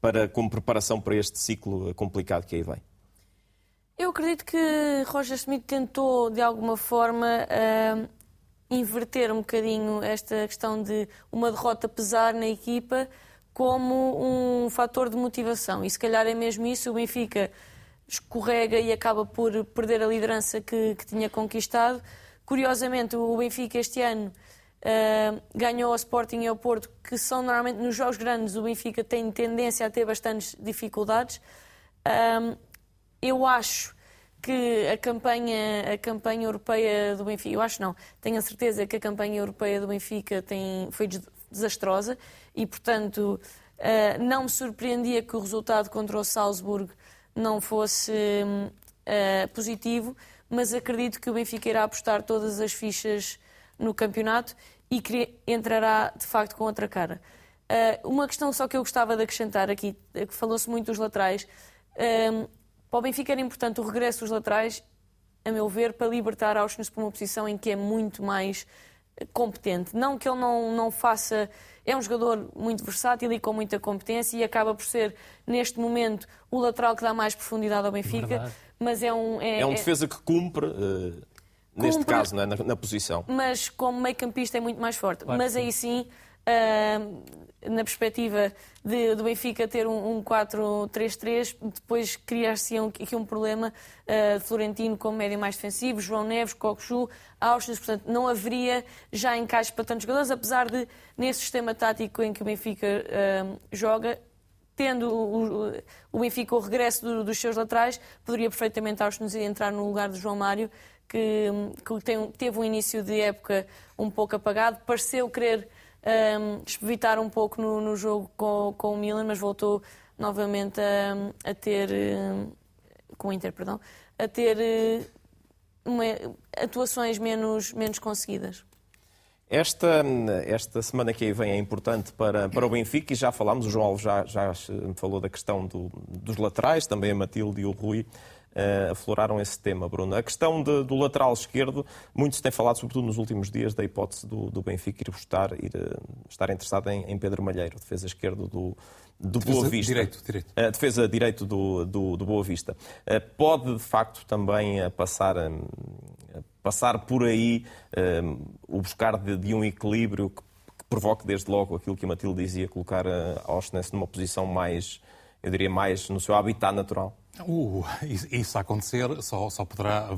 para, como preparação para este ciclo complicado que aí vem? Eu acredito que Roger Smith tentou, de alguma forma, uh, inverter um bocadinho esta questão de uma derrota pesar na equipa como um fator de motivação. E se calhar é mesmo isso, o Benfica escorrega e acaba por perder a liderança que, que tinha conquistado. Curiosamente, o Benfica este ano uh, ganhou ao Sporting e ao Porto, que são normalmente nos jogos grandes, o Benfica tem tendência a ter bastantes dificuldades. Uh, eu acho que a campanha, a campanha europeia do Benfica, eu acho não, tenho a certeza que a campanha europeia do Benfica tem, foi desastrosa e, portanto, uh, não me surpreendia que o resultado contra o Salzburgo não fosse uh, positivo, mas acredito que o Benfica irá apostar todas as fichas no campeonato e entrará, de facto, com outra cara. Uh, uma questão só que eu gostava de acrescentar aqui, que falou-se muito dos laterais. Para o Benfica era importante o regresso dos laterais, a meu ver, para libertar Auschwitz para uma posição em que é muito mais eh, competente. Não que ele não, não faça. É um jogador muito versátil e com muita competência e acaba por ser, neste momento, o lateral que dá mais profundidade ao Benfica. Verdade. Mas é um. É, é um é defesa que cumpre. Uh, neste caso, não é? na, na, posição. Mas como meio-campista é muito mais forte. Claro mas aí sim, uh, na perspectiva de, do Benfica ter um, um 4-3-3, depois criar-se aqui um problema uh, Florentino como médio mais defensivo, João Neves, Cocosu, Auschwitz, portanto não haveria já encaixe para tantos jogadores, apesar de nesse sistema tático em que o Benfica uh, joga, tendo o, o, Benfica o regresso do, dos seus laterais, poderia perfeitamente Auschwitz entrar no lugar de João Mário, que, que tem, teve um início de época um pouco apagado, pareceu querer um, evitar um pouco no, no, jogo com, com o Milan, mas voltou novamente a, a ter, com o Inter, perdão, a ter uma, atuações menos, menos conseguidas. Esta, esta semana que aí vem é importante para, para o Benfica e já falámos, o João Alves já, já falou da questão do, dos laterais, também a Matilde e o Rui uh, afloraram esse tema, Bruno. A questão de, do lateral esquerdo, muitos têm falado, sobretudo nos últimos dias, da hipótese do, do Benfica ir, buscar, ir uh, estar interessado em, em, Pedro Malheiro, defesa esquerdo do, do defesa Boa Vista. Direito, direito. Uh, defesa direito do, do, do Boa Vista. Uh, pode, de facto, também uh, passar, passar por aí o buscar de, de um equilíbrio que, que, provoque, desde logo, aquilo que a Matilde dizia, colocar a Auschwitz numa posição mais, eu diria, mais no seu habitat natural? Uh, isso a acontecer só, só poderá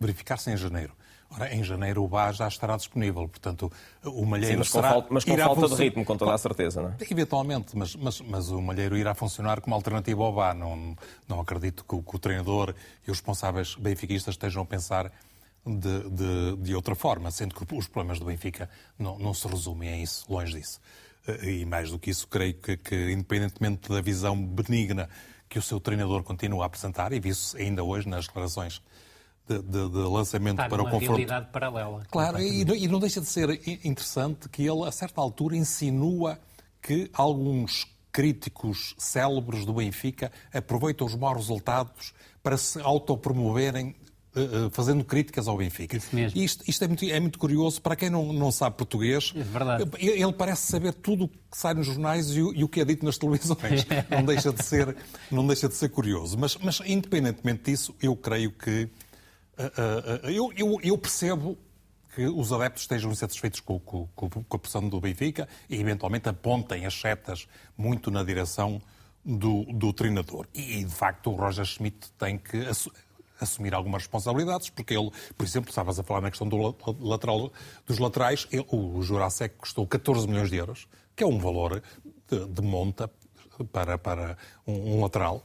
verificar-se em janeiro. Ora, em janeiro o BA já estará disponível, portanto, o Malheiro Sim, mas será... Com falta, mas com falta de ritmo, com toda a certeza, não é? Eventualmente, mas, mas, mas o Malheiro irá funcionar como alternativa ao BA. Não, não acredito que o, que o treinador e os responsáveis benfiquistas estejam a pensar de, de, de, outra forma, sendo que os problemas do Benfica não, não se resumem a isso, longe disso. Eh, e mais do que isso, creio que, que independentemente da visão benigna que o seu treinador continua a apresentar, e viu-se ainda hoje nas declarações de, de, de lançamento Está para o confronto. realidade paralela. Claro, e, e não deixa de ser interessante que ele, a certa altura, insinua que alguns críticos célebres do Benfica aproveitam os maus resultados para se autopromoverem fazendo críticas ao Benfica. Isso mesmo. Isto, isto é, muito, é, muito, curioso para quem não, não sabe português. É verdade. Ele parece saber tudo o que sai nos jornais e o, e o, que é dito nas televisões. <laughs> não, deixa de ser, não deixa de ser curioso. Mas, mas independentemente disso, eu creio que. Uh, uh, eu, eu, eu, percebo que os adeptos estejam insatisfeitos com, com, com a pressão do Benfica e, eventualmente, apontem as setas muito na direção do, do treinador. E, de facto, o Roger Schmidt tem que assumir algumas responsabilidades, porque ele, por exemplo, estavas a falar na questão do lateral, dos laterais, ele, o Jurasek custou 14 milhões de euros, que é um valor de, de monta para, para um, um lateral,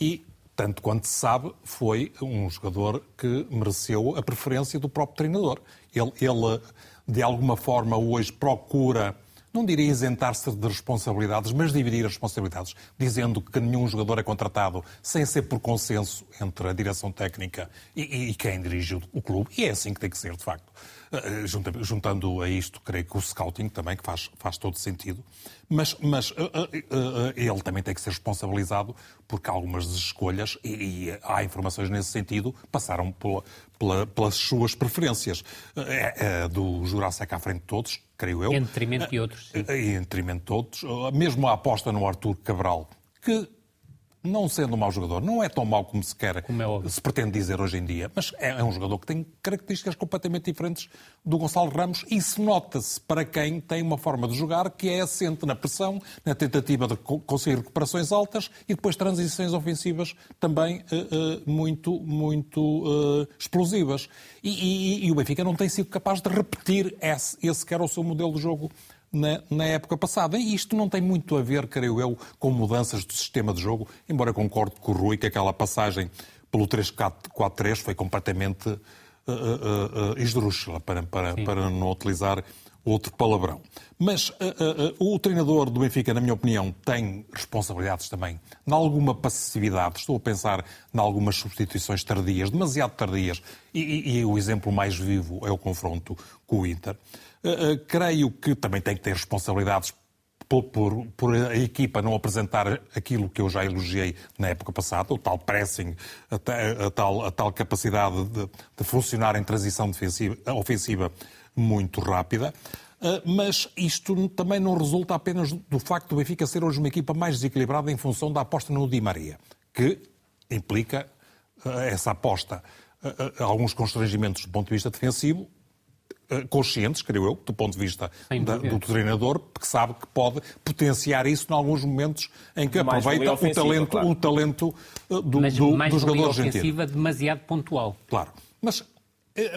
e tanto quanto se sabe, foi um jogador que mereceu a preferência do próprio treinador. Ele, ele de alguma forma, hoje procura não diria isentar-se de responsabilidades, mas dividir as responsabilidades, dizendo que nenhum jogador é contratado sem ser por consenso entre a direção técnica e, e quem dirige o clube. E é assim que tem que ser, de facto. Eh, juntando a isto, creio que o scouting também, que faz, faz todo sentido, mas, mas uh, uh, ele também tem que ser responsabilizado porque algumas das escolhas, e, e há informações nesse sentido, passaram pela, pela, pelas suas preferências. É, é, do Jurassic à frente de todos, creio eu. Em detrimento de outros. Sim. Em detrimento de todos. Mesmo a aposta no Arthur Cabral, que não sendo um mau jogador, não é tão mau como se quer, como é se pretende dizer hoje em dia, mas é, é, um jogador que tem características completamente diferentes do Gonçalo Ramos e isso nota-se para quem tem uma forma de jogar que é assente na pressão, na tentativa de conseguir recuperações altas e depois transições ofensivas também uh, uh, muito, muito uh, explosivas. E, e, e, o Benfica não tem sido capaz de repetir esse, esse que era o seu modelo de jogo na, na, época passada. E isto não tem muito a ver, creio eu, com mudanças do sistema de jogo, embora concorde com o Rui que aquela passagem pelo 3-4-3 foi completamente uh, uh, uh, esdrúxula, para, para, para não utilizar outro palavrão. Mas uh, uh, o treinador do Benfica, na minha opinião, tem responsabilidades também, em alguma passividade. Estou a pensar em algumas substituições tardias, demasiado tardias, e, e, e o exemplo mais vivo é o confronto com o Inter. Uh, creio que também tem que ter responsabilidades por, por, por, a equipa não apresentar aquilo que eu já elogiei na época passada, o tal pressing, a, a, tal, a tal, capacidade de, de, funcionar em transição defensiva, ofensiva muito rápida. Uh, mas isto também não resulta apenas do facto do Benfica ser hoje uma equipa mais desequilibrada em função da aposta no Di Maria, que implica uh, essa aposta alguns constrangimentos do ponto de vista defensivo, eh, conscientes, creio eu, do ponto de vista da, do treinador, porque sabe que pode potenciar isso em alguns momentos em que mais aproveita o talento, claro. o talento eh, do, Mas do, mais do jogador argentino. demasiado pontual. Claro. Mas eh,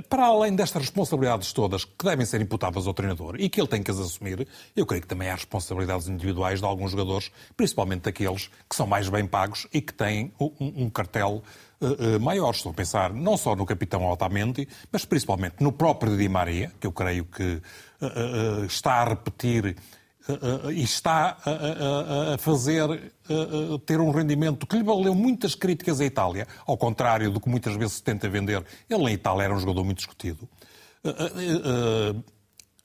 para além destas responsabilidades todas que devem ser imputadas ao treinador e que ele tem que as assumir, eu creio que também há responsabilidades individuais de alguns jogadores, principalmente daqueles que são mais bem pagos e que têm um, um cartel uh, maiores. Estou a pensar não só no capitão Otamendi, mas principalmente no próprio Di Maria, que eu creio que uh, está a repetir e está a, fazer ter um rendimento que lhe valeu muitas críticas à Itália, ao contrário do que muitas vezes se tenta vender. Ele na Itália era um jogador muito discutido.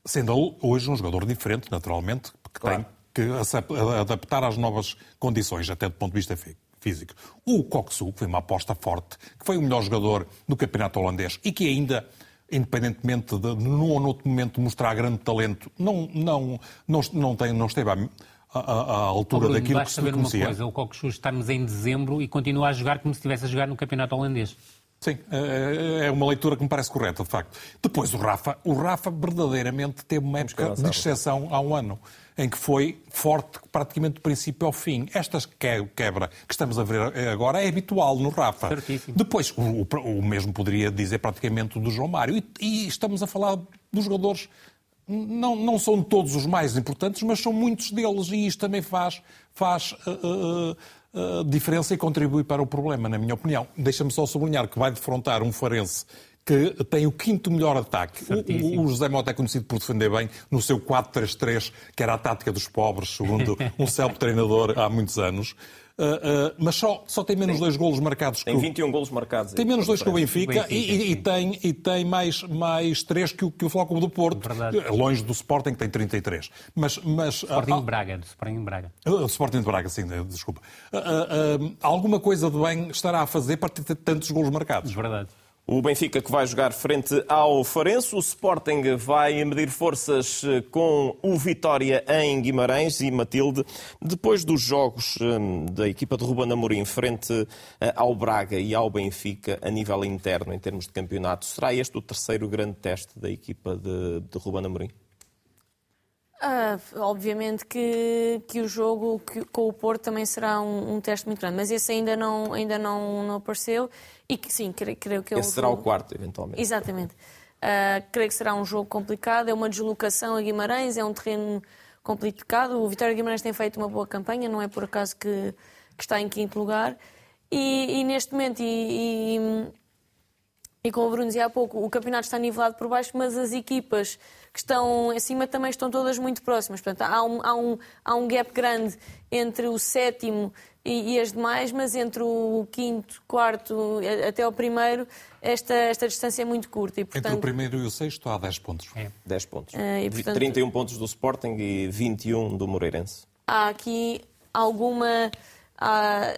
Sendo hoje um jogador diferente, naturalmente, que claro. tem que adaptar às novas condições, até do ponto de vista físico. O Coxu, que foi uma aposta forte, que foi o melhor jogador do campeonato holandês e que ainda independentemente de num ou noutro momento mostrar grande talento, não, não, não, não, tem, não esteve à, à, à altura Bruno, daquilo que se lhe conhecia. Uma coisa, o Coxu estamos em dezembro e continua a jogar como se estivesse a jogar no campeonato holandês. Sim, é, é uma leitura que me parece correta, de facto. Depois o Rafa, o Rafa verdadeiramente teve uma época de exceção há um ano em que foi forte praticamente do princípio ao fim. Esta quebra que estamos a ver agora é habitual no Rafa. Certíssimo. Depois, o, o, mesmo poderia dizer praticamente do João Mário. E, e estamos a falar dos jogadores não, não são todos os mais importantes, mas são muitos deles e isto também faz, faz uh, uh, uh, diferença e contribui para o problema, na minha opinião. Deixa-me só sublinhar que vai defrontar um Farense que tem o quinto melhor ataque. O, o, José Mota é conhecido por defender bem no seu 4-3-3, que era a tática dos pobres, segundo um célebre treinador há muitos anos. Uh, uh, mas só, só tem menos tem, dois golos marcados. Tem 21 o, golos marcados. Tem menos dois que o Benfica, Benfica e, e, tem, e tem mais, mais três que o, que o Flóculo do Porto. Verdade. Longe do Sporting, que tem 33. Mas, mas, Sporting uh, Braga, do Sporting de Braga. O Sporting de Braga, sim, desculpa. alguma coisa de bem estará a fazer para ter tantos golos marcados. Verdade. O Benfica que vai jogar frente ao Farense. O Sporting vai medir forças eh, com o Vitória em Guimarães e Matilde. Depois dos jogos eh, da equipa de Ruben Amorim frente eh, ao Braga e ao Benfica a nível interno, em termos de campeonato, será este o terceiro grande teste da equipa de, de Ruben Amorim? Ah, obviamente que, que o jogo que, com o Porto também será um, um, teste muito grande, mas esse ainda não, ainda não, não apareceu. E que sim, creio, creio que é Esse será o quarto, eventualmente. Exatamente. Uh, creio que será um jogo complicado, é uma deslocação a Guimarães, é um terreno complicado. O Vitória Guimarães tem feito uma boa campanha, não é por acaso que, que está em quinto lugar. E, e neste momento, e, e, como o Bruno dizia há pouco, o campeonato está nivelado por baixo, mas as equipas que estão acima também estão todas muito próximas. Portanto, há um, há um, há um gap grande entre o sétimo e, e, as demais, mas entre o quinto, quarto até o primeiro, esta, esta distância é muito curta. E, portanto... Entre o primeiro e o sexto há 10 pontos. É. 10 pontos. Uh, e, portanto... 31 pontos do Sporting e 21 do Moreirense. Há aqui alguma. Há,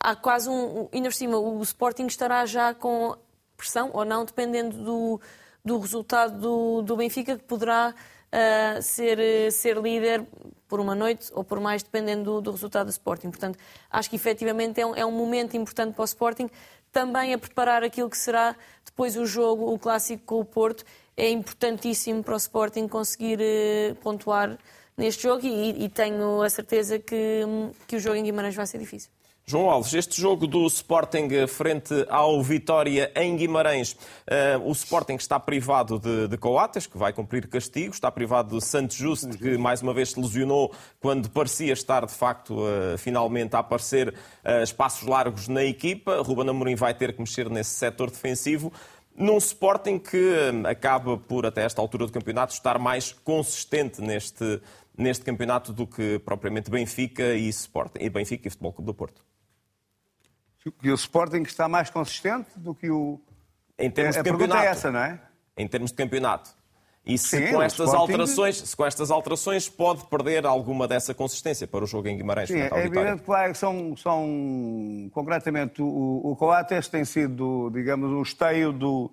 há quase um. Ainda por cima, o Sporting estará já com pressão ou não, dependendo do, do resultado do, do Benfica, que poderá uh, ser, ser líder por uma noite ou por mais, dependendo do, do resultado do Sporting. Portanto, acho que efetivamente é um, é um momento importante para o Sporting, também a preparar aquilo que será depois o jogo, o clássico com o Porto. É importantíssimo para o Sporting conseguir uh, pontuar neste jogo e, e, tenho a certeza que, que o jogo em Guimarães vai ser difícil. João Alves, este jogo do Sporting frente ao Vitória em Guimarães, uh, o Sporting está privado de, de Coates, que vai cumprir castigo, está privado de Santos Justo, que mais uma vez se lesionou quando parecia estar, de facto, uh, finalmente a aparecer uh, espaços largos na equipa. Ruben Amorim vai ter que mexer nesse setor defensivo num Sporting que acaba por, até esta altura do campeonato, estar mais consistente neste, neste campeonato do que propriamente Benfica e, Sporting, e Benfica e Futebol Clube do Porto que o Sporting está mais consistente do que o. Em termos de campeonato. A é essa, não é? Em termos de campeonato. E se Sim, com estas Sporting... alterações, se com estas alterações pode perder alguma dessa consistência para o jogo em Guimarães. Sim, é evidente que são, são concretamente o, o Coates tem sido, digamos, o esteio do,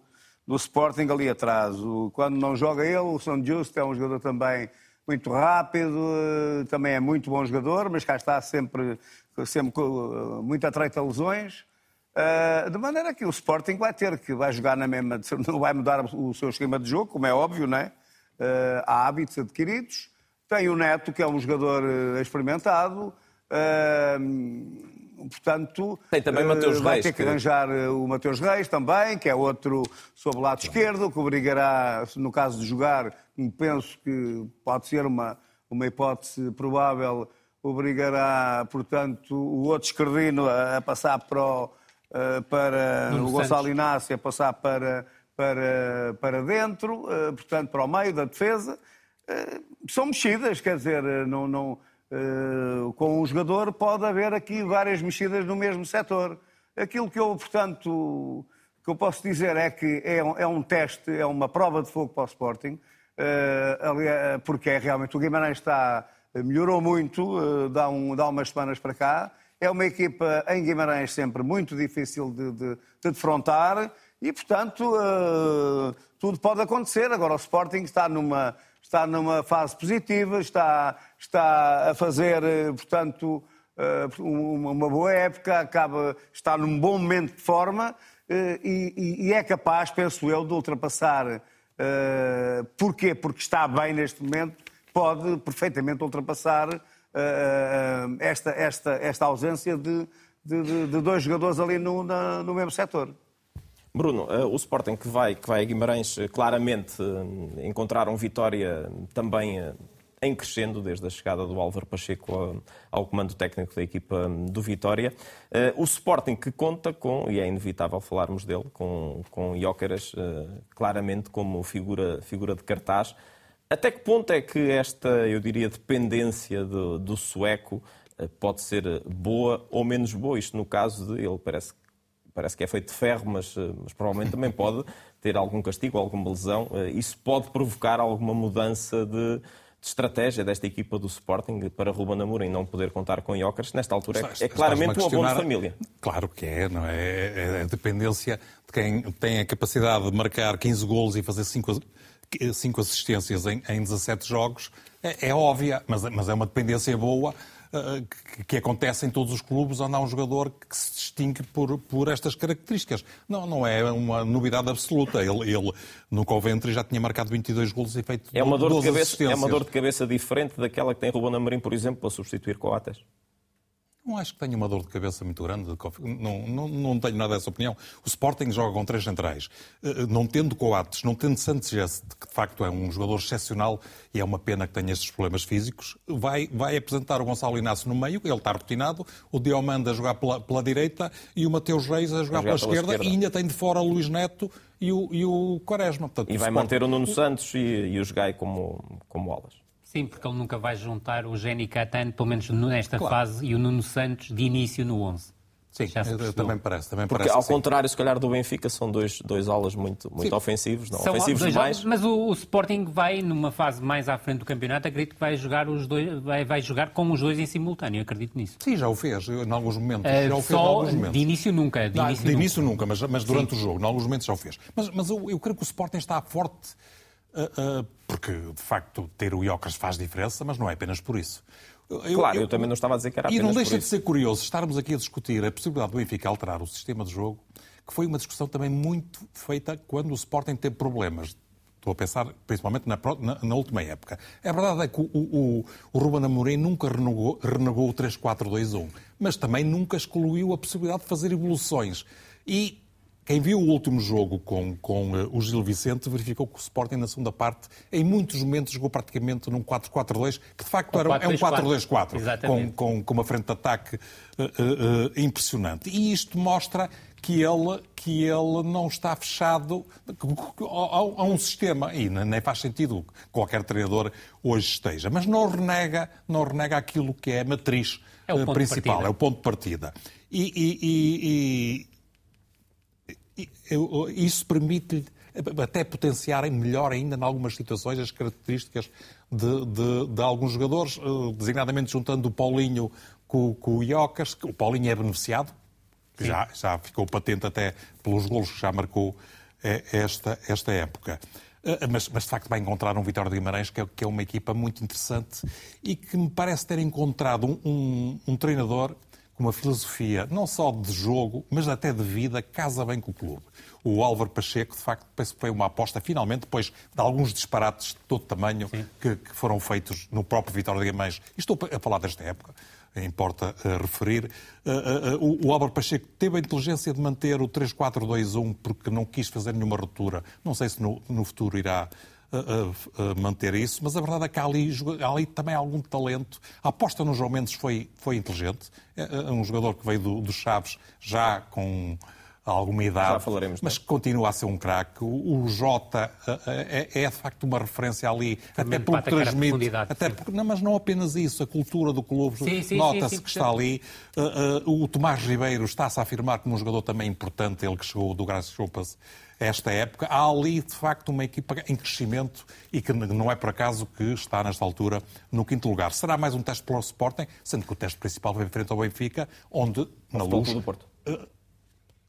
do Sporting ali atrás. O, quando não joga ele, o São Justo é um jogador também muito rápido, também é muito bom jogador, mas cá está sempre sempre com muito atreito a lesões. Uh, de maneira que o Sporting vai ter que vai jogar na mesma, não vai mudar o seu esquema de jogo, como é óbvio, não é? Uh, há hábitos adquiridos. Tem o Neto, que é um jogador experimentado. Portanto, Tem também Mateus vai Reis, ter que, que arranjar o Mateus Reis também, que é outro sob o lado esquerdo, que obrigará, no caso de jogar, penso que pode ser uma, uma hipótese provável, obrigará, portanto, o outro esquerdino a, passar para o, eh, para o Gonçalo Inácio a passar para, para, para dentro, eh, portanto, para o meio da defesa. Eh, são mexidas, quer dizer, não, não, com um jogador pode haver aqui várias mexidas no mesmo setor. Aquilo que eu, portanto, que eu posso dizer é que é um, é um teste, é uma prova de fogo para o Sporting, porque é realmente o Guimarães está melhorou muito, eh, dá, um, dá umas semanas para cá. É uma equipa em Guimarães sempre muito difícil de, de, de defrontar e, portanto, tudo pode acontecer. Agora, o Sporting está numa, está numa fase positiva, está, está a fazer, eh, portanto, uh, uma boa época, acaba, está num bom momento de forma uh, e, e, é capaz, penso eu, de ultrapassar. porquê? Porque está bem neste momento pode perfeitamente ultrapassar esta, esta, esta ausência de, de, de, dois jogadores ali no, na, no mesmo setor. Bruno, uh, o Sporting que vai, que vai a Guimarães claramente uh, encontraram vitória também em crescendo desde a chegada do Álvaro Pacheco ao comando técnico da equipa do Vitória. O Sporting que conta com, e é inevitável falarmos dele, com, com Jóqueras claramente como figura, figura de cartaz. Até que ponto é que esta, eu diria, dependência do, do sueco eh, pode ser boa ou menos boa? Isto no caso de ele parece, parece que é feito de ferro, mas, eh, mas provavelmente também pode ter algum castigo, alguma lesão. Eh, isso pode provocar alguma mudança de, de estratégia desta equipa do Sporting para Ruben Amorim não poder contar com Jokers. Nesta altura é, é claramente um abono de família. Claro que é, não é? É, é a dependência de quem tem a capacidade de marcar 15 golos e fazer 5 cinco assistências em, em 17 jogos é, é óbvia, mas, mas, é uma dependência boa que, que, acontece em todos os clubes onde há um jogador que se distingue por, por estas características. Não, não é uma novidade absoluta. Ele, ele no Coventry já tinha marcado 22 golos e feito é uma dor de cabeça É uma dor de cabeça diferente daquela que tem Ruben Amorim, por exemplo, para substituir Coates. Não acho que tenha uma dor de cabeça muito grande. Não, não, não tenho nada dessa opinião. O Sporting joga com três centrais. Eh, eh, não tendo Coates, não tendo Sanchez, que de facto é um jogador excepcional e é uma pena que tenha estes problemas físicos, vai, vai apresentar o Gonçalo Inácio no meio, ele está rotinado, o Diomanda a jogar pela, pela direita e o Mateus Reis a jogar, a jogar pela, pela esquerda, esquerda, e ainda tem de fora o Luís Neto e o, e o Quaresma. Portanto, e vai Sporting... manter o Nuno Santos e, e os Gai como, como alas. Sim, porque ele nunca vai juntar o Jenny Catano, pelo menos nesta claro. fase, e o Nuno Santos de início no 11. Sim, se também parece. Também Porque, parece ao contrário, se calhar, do Benfica, são dois, dois alas muito, muito ofensivos, não? São ofensivos demais. Mas o, o, Sporting vai, numa fase mais à frente do campeonato, acredito que vai jogar, os dois, vai, vai jogar com os dois em simultâneo, acredito nisso. Sim, já o fez, em alguns momentos. Uh, já o fez em alguns momentos. De início nunca. De não, início, de início nunca, mas, mas durante Sim. o jogo, em alguns momentos já o fez. Mas, mas eu, eu creio que o Sporting está forte, porque, de facto, ter o Iocas faz diferença, mas não é apenas por isso. Eu, claro, eu, eu, também não estava a dizer que era E não deixa de ser curioso estarmos aqui a discutir a possibilidade do Benfica alterar o sistema de jogo, que foi uma discussão também muito feita quando o Sporting teve problemas. Estou a pensar principalmente na, na, na última época. A verdade é que o, o, o Ruben Amorim nunca renegou, renegou o 3-4-2-1, mas também nunca excluiu a possibilidade de fazer evoluções. E quem viu o último jogo com, com uh, o Gil Vicente verificou que o Sporting, na segunda parte, em muitos momentos jogou praticamente num 4-4-2, que de facto era, é um 4-2-4, com, com, com, uma frente de ataque uh, uh, impressionante. E isto mostra que ele, que ele não está fechado a, um sistema, e nem faz sentido que qualquer treinador hoje esteja, mas não renega, não renega aquilo que é a matriz é principal, é o ponto de partida. E, e, isso permite-lhe até potenciarem melhor ainda, em algumas situações, as características de, de, de alguns jogadores, eh, designadamente juntando o Paulinho com, com o Iocas. O Paulinho é beneficiado, já, já ficou patente até pelos golos que já marcou eh, esta, esta época. Eh, mas, mas, de facto vai encontrar um Vitório de Guimarães que é, que é, uma equipa muito interessante e que me parece ter encontrado um, um, um treinador uma filosofia não só de jogo, mas até de vida, casa bem com o clube. O Álvaro Pacheco, de facto, penso que foi uma aposta, finalmente, depois de alguns disparates de todo tamanho que, que, foram feitos no próprio Vitória de Guimarães. Estou a falar desta época, importa uh, referir. Uh, uh, o, o Álvaro Pacheco teve a inteligência de manter o 3-4-2-1 porque não quis fazer nenhuma ruptura. Não sei se no, no futuro irá manter isso, mas a verdade é que há ali, há ali também algum talento. A aposta no João Mendes foi, foi inteligente. É, é um jogador que veio do, do Chaves já com alguma idade, já falaremos, mas que continua a ser um craque. O, o Jota é, é, de facto uma referência ali, Também até porque transmite. Até porque, não, mas não apenas isso, a cultura do clube nota-se que está ali. Uh, uh, o Tomás Ribeiro está-se a afirmar como um jogador também importante, ele que chegou do Graças Chopas esta época. Há ali, de facto, uma equipa em crescimento e que não é por acaso que está, nesta altura, no quinto lugar. Será mais um teste para o Sporting, sendo que o teste principal vem frente ao Benfica, onde, na luz... Do Porto. Uh,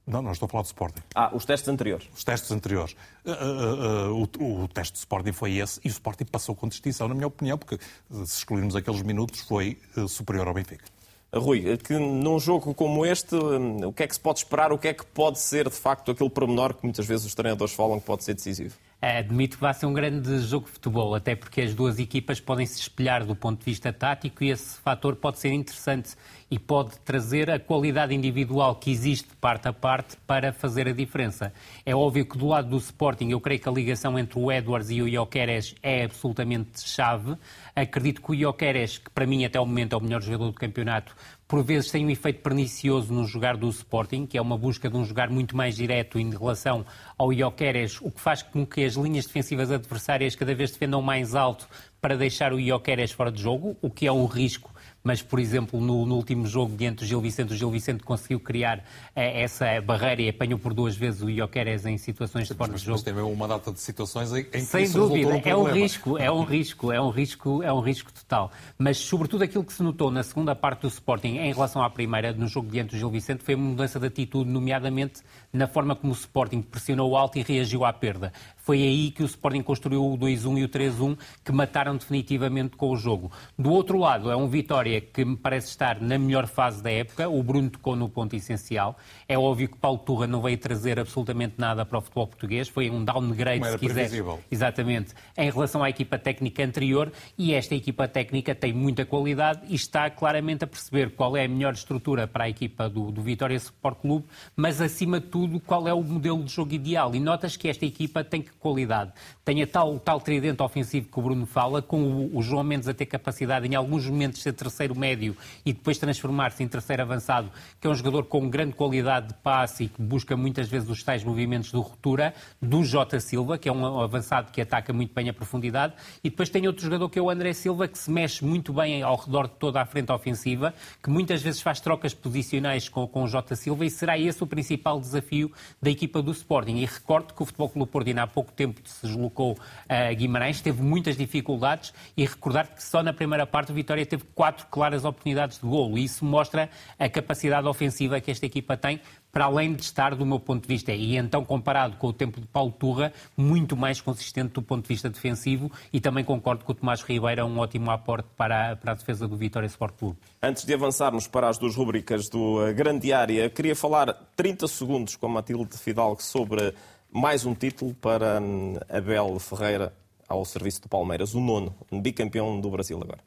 não, não estou a falar do Sporting. Ah, os testes anteriores. Os testes anteriores. Uh, uh, uh, o, o, teste do Sporting foi esse e o Sporting passou com distinção, na minha opinião, porque se excluirmos aqueles minutos foi superior ao Benfica. Rui, que num jogo como este, hum, o que é que se pode esperar? O que é que pode ser, de facto, aquele pormenor que muitas vezes os treinadores falam que pode ser decisivo? Admito que vai ser um grande jogo de futebol, até porque as duas equipas podem se espelhar do ponto de vista tático e esse fator pode ser interessante e pode trazer a qualidade individual que existe parte a parte para fazer a diferença. É óbvio que do lado do Sporting eu creio que a ligação entre o Edwards e o Jokeres é absolutamente chave. Acredito que o Jokeres, que para mim até o momento é o melhor jogador do campeonato, por vezes tem um efeito pernicioso no jogar do Sporting, que é uma busca de um jogar muito mais direto em relação ao Ioqueres, o que faz com que as linhas defensivas adversárias cada vez defendam mais alto para deixar o Ioqueres fora de jogo, o que é um risco mas, por exemplo, no, no, último jogo diante do Gil Vicente, o Gil Vicente conseguiu criar eh, essa barreira e apanhou por duas vezes o Ioqueres em situações de fora de jogo. Mas teve uma data de situações em, que Sem dúvida, um é um risco, é um risco, é um risco, é um risco total. Mas, sobretudo, aquilo que se notou na segunda parte do Sporting em relação à primeira, no jogo diante do Gil Vicente, foi uma mudança de atitude, nomeadamente na forma como o Sporting pressionou alto e reagiu à perda. Foi aí que o Sporting construiu o 2-1 e o 3-1, que mataram definitivamente com o jogo. Do outro lado, é um Vitória que me parece estar na melhor fase da época. O Bruno tocou no ponto essencial. É óbvio que Paulo Turra não veio trazer absolutamente nada para o futebol português. Foi um downgrade, se quiser. Exatamente. Em relação à equipa técnica anterior. E esta equipa técnica tem muita qualidade e está claramente a perceber qual é a melhor estrutura para a equipa do, do Vitória Sport Clube, mas acima de tudo, qual é o modelo de jogo ideal. E notas que esta equipa tem que qualidade. Tem a tal, tal tridente ofensivo que o Bruno fala, com o, o João Mendes a ter capacidade em alguns momentos ser terceiro médio e depois transformar-se em terceiro avançado, que é um jogador com grande qualidade de passe e que busca muitas vezes os tais movimentos de ruptura, do Jota Silva, que é um avançado que ataca muito bem a profundidade, e depois tem outro jogador que é o André Silva, que se mexe muito bem ao redor de toda a frente ofensiva, que muitas vezes faz trocas posicionais com, com o Jota Silva, e será esse o principal desafio da equipa do Sporting. E recordo que o Futebol Clube Porto há pouco tempo se deslocou a Guimarães, teve muitas dificuldades, e recordar que só na primeira parte o Vitória teve quatro claras oportunidades de golo, e isso mostra a capacidade ofensiva que esta equipa tem, para além de estar, do meu ponto de vista, e então comparado com o tempo de Paulo Turra, muito mais consistente do ponto de vista defensivo e também concordo que o Tomás Ribeiro é um ótimo aporte para a, para a defesa do Vitória Sport Clube. Antes de avançarmos para as duas rubricas do eh, Grande Área, queria falar 30 segundos com Matilde Fidalgo sobre mais um título para Abel Ferreira ao serviço do Palmeiras, o nono, bicampeão do Brasil agora.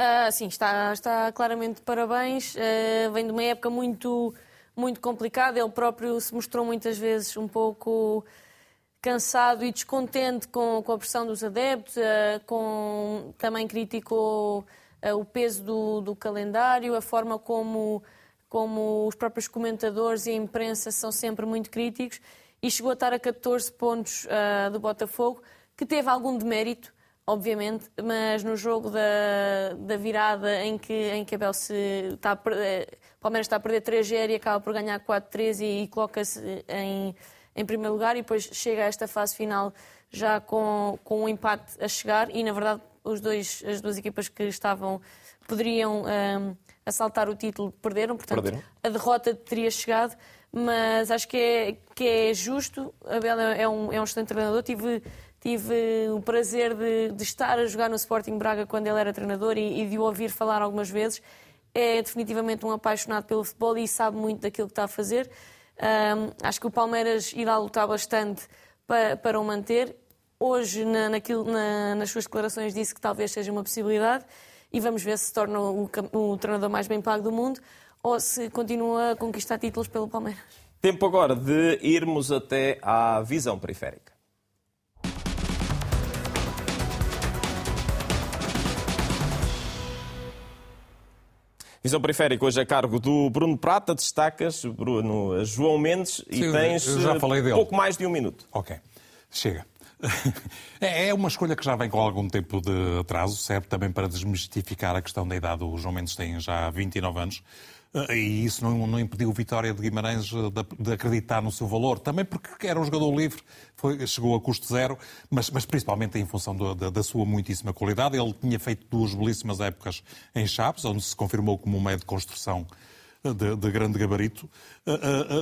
Uh, sim, está, está claramente de parabéns. Uh, vem de uma época muito, muito complicada. Ele próprio se mostrou muitas vezes um pouco cansado e descontente com, com a pressão dos adeptos. Uh, com, também criticou o peso do, do, calendário, a forma como, como os próprios comentadores e a imprensa são sempre muito críticos. E chegou a estar a 14 pontos do Botafogo, que teve algum demérito obviamente, mas no jogo da, da virada em que, em que Abel se está a, eh, Palmeiras está a perder 3-0 e acaba por ganhar 4-3 e, e coloca-se em, em primeiro lugar e depois chega a esta fase final já com, com um empate a chegar e na verdade os dois, as duas equipas que estavam poderiam um, ehm, assaltar o título perderam, portanto perderam. a derrota teria chegado, mas acho que é, que é justo. Abel é um, é um excelente treinador, tive Tive o prazer de, de, estar a jogar no Sporting Braga quando ele era treinador e, e de o ouvir falar algumas vezes. É definitivamente um apaixonado pelo futebol e sabe muito daquilo que está a fazer. Um, acho que o Palmeiras irá lutar bastante para, para o manter. Hoje, na, naquilo, na, nas suas declarações, disse que talvez seja uma possibilidade e vamos ver se se torna o, o treinador mais bem pago do mundo ou se continua a conquistar títulos pelo Palmeiras. Tempo agora de irmos até à visão periférica. Visão periférica hoje a cargo do Bruno Prata. Destacas, Bruno, João Mendes Sim, e tens eh, pouco mais de um minuto. Ok, chega. <laughs> É, é uma escolha que já vem com algum tempo de atraso, serve também para desmistificar a questão da idade. O João Mendes tem já 29 anos. Eh, e isso não, não impediu o Vitória de Guimarães eh, de, de, acreditar no seu valor. Também porque era um jogador livre, foi, chegou a custo zero, mas, mas principalmente em função do, da, da, sua muitíssima qualidade. Ele tinha feito duas belíssimas épocas em Chaves, onde se confirmou como um meio de construção eh, de, de grande gabarito.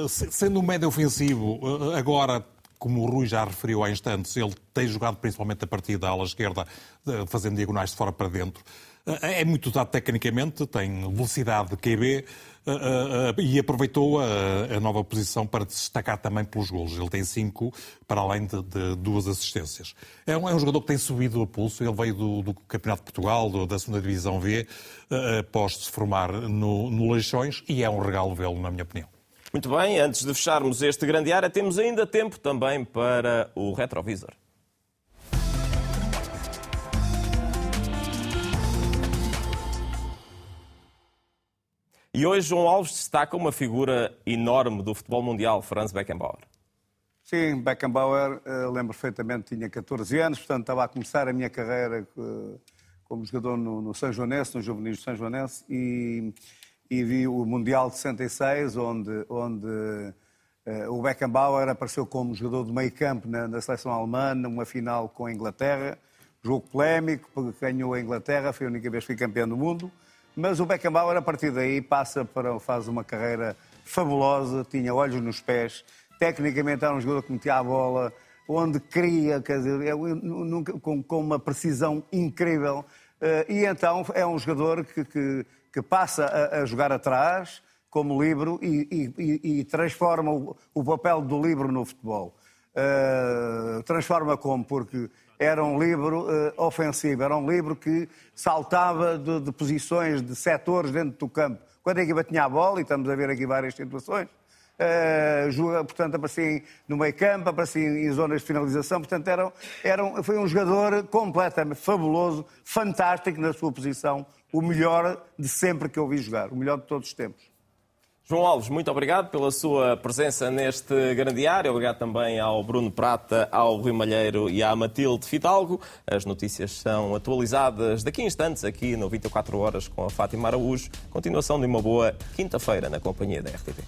Sendo um médio ofensivo, agora como o Rui já referiu há instantes, ele tem jogado principalmente a partir da ala esquerda, fazendo diagonais de fora para dentro. É muito dotado tecnicamente, tem velocidade de QB eh, eh, eh, e aproveitou a, nova posição para destacar também pelos golos. Ele tem cinco, para além de, de duas assistências. É um, é um, jogador que tem subido a pulso. Ele veio do, do Campeonato de Portugal, do, da segunda Divisão V, após se formar no, no Leixões, e é um regalo vê-lo, na minha opinião. Muito bem, antes de fecharmos este grande área, temos ainda tempo também para o retrovisor. E hoje João Alves destaca uma figura enorme do futebol mundial, Franz Beckenbauer. Sim, Beckenbauer, uh, lembro perfeitamente, tinha 14 anos, portanto estava a começar a minha carreira uh, como jogador no, no São Joanense, no Juvenis do São Joanense, e, e, vi o Mundial de 66, onde, onde uh, o Beckenbauer apareceu como jogador de meio campo na, na seleção alemã, numa final com a Inglaterra, jogo polémico, porque ganhou a Inglaterra, foi a única vez que foi campeão do mundo, mas o Beckenbauer, a partir daí, passa para, faz uma carreira fabulosa, tinha olhos nos pés, tecnicamente era um jogador que metia a bola, onde queria, quer dizer, nunca, com, com, uma precisão incrível. e então é um jogador que, que, que passa a, a, jogar atrás como livro e, e, e transforma o, o, papel do livro no futebol. Uh, transforma como? Porque era um livro uh, ofensivo, era um livro que saltava de, de, posições, de setores dentro do campo. Quando a equipa tinha a bola, e estamos a ver aqui várias situações, uh, joga, portanto, aparecia no meio campo, aparecia em zonas de finalização, portanto, era, era, foi um jogador completamente fabuloso, fantástico na sua posição, o melhor de sempre que eu vi jogar, o melhor de todos os tempos. João Alves, muito obrigado pela sua presença neste grande diário. Obrigado também ao Bruno Prata, ao Rui Malheiro e à Matilde Fidalgo. As notícias são atualizadas daqui a instantes aqui no 24 Horas com a Fátima Araújo. Continuação de uma boa quinta-feira na companhia da RTP.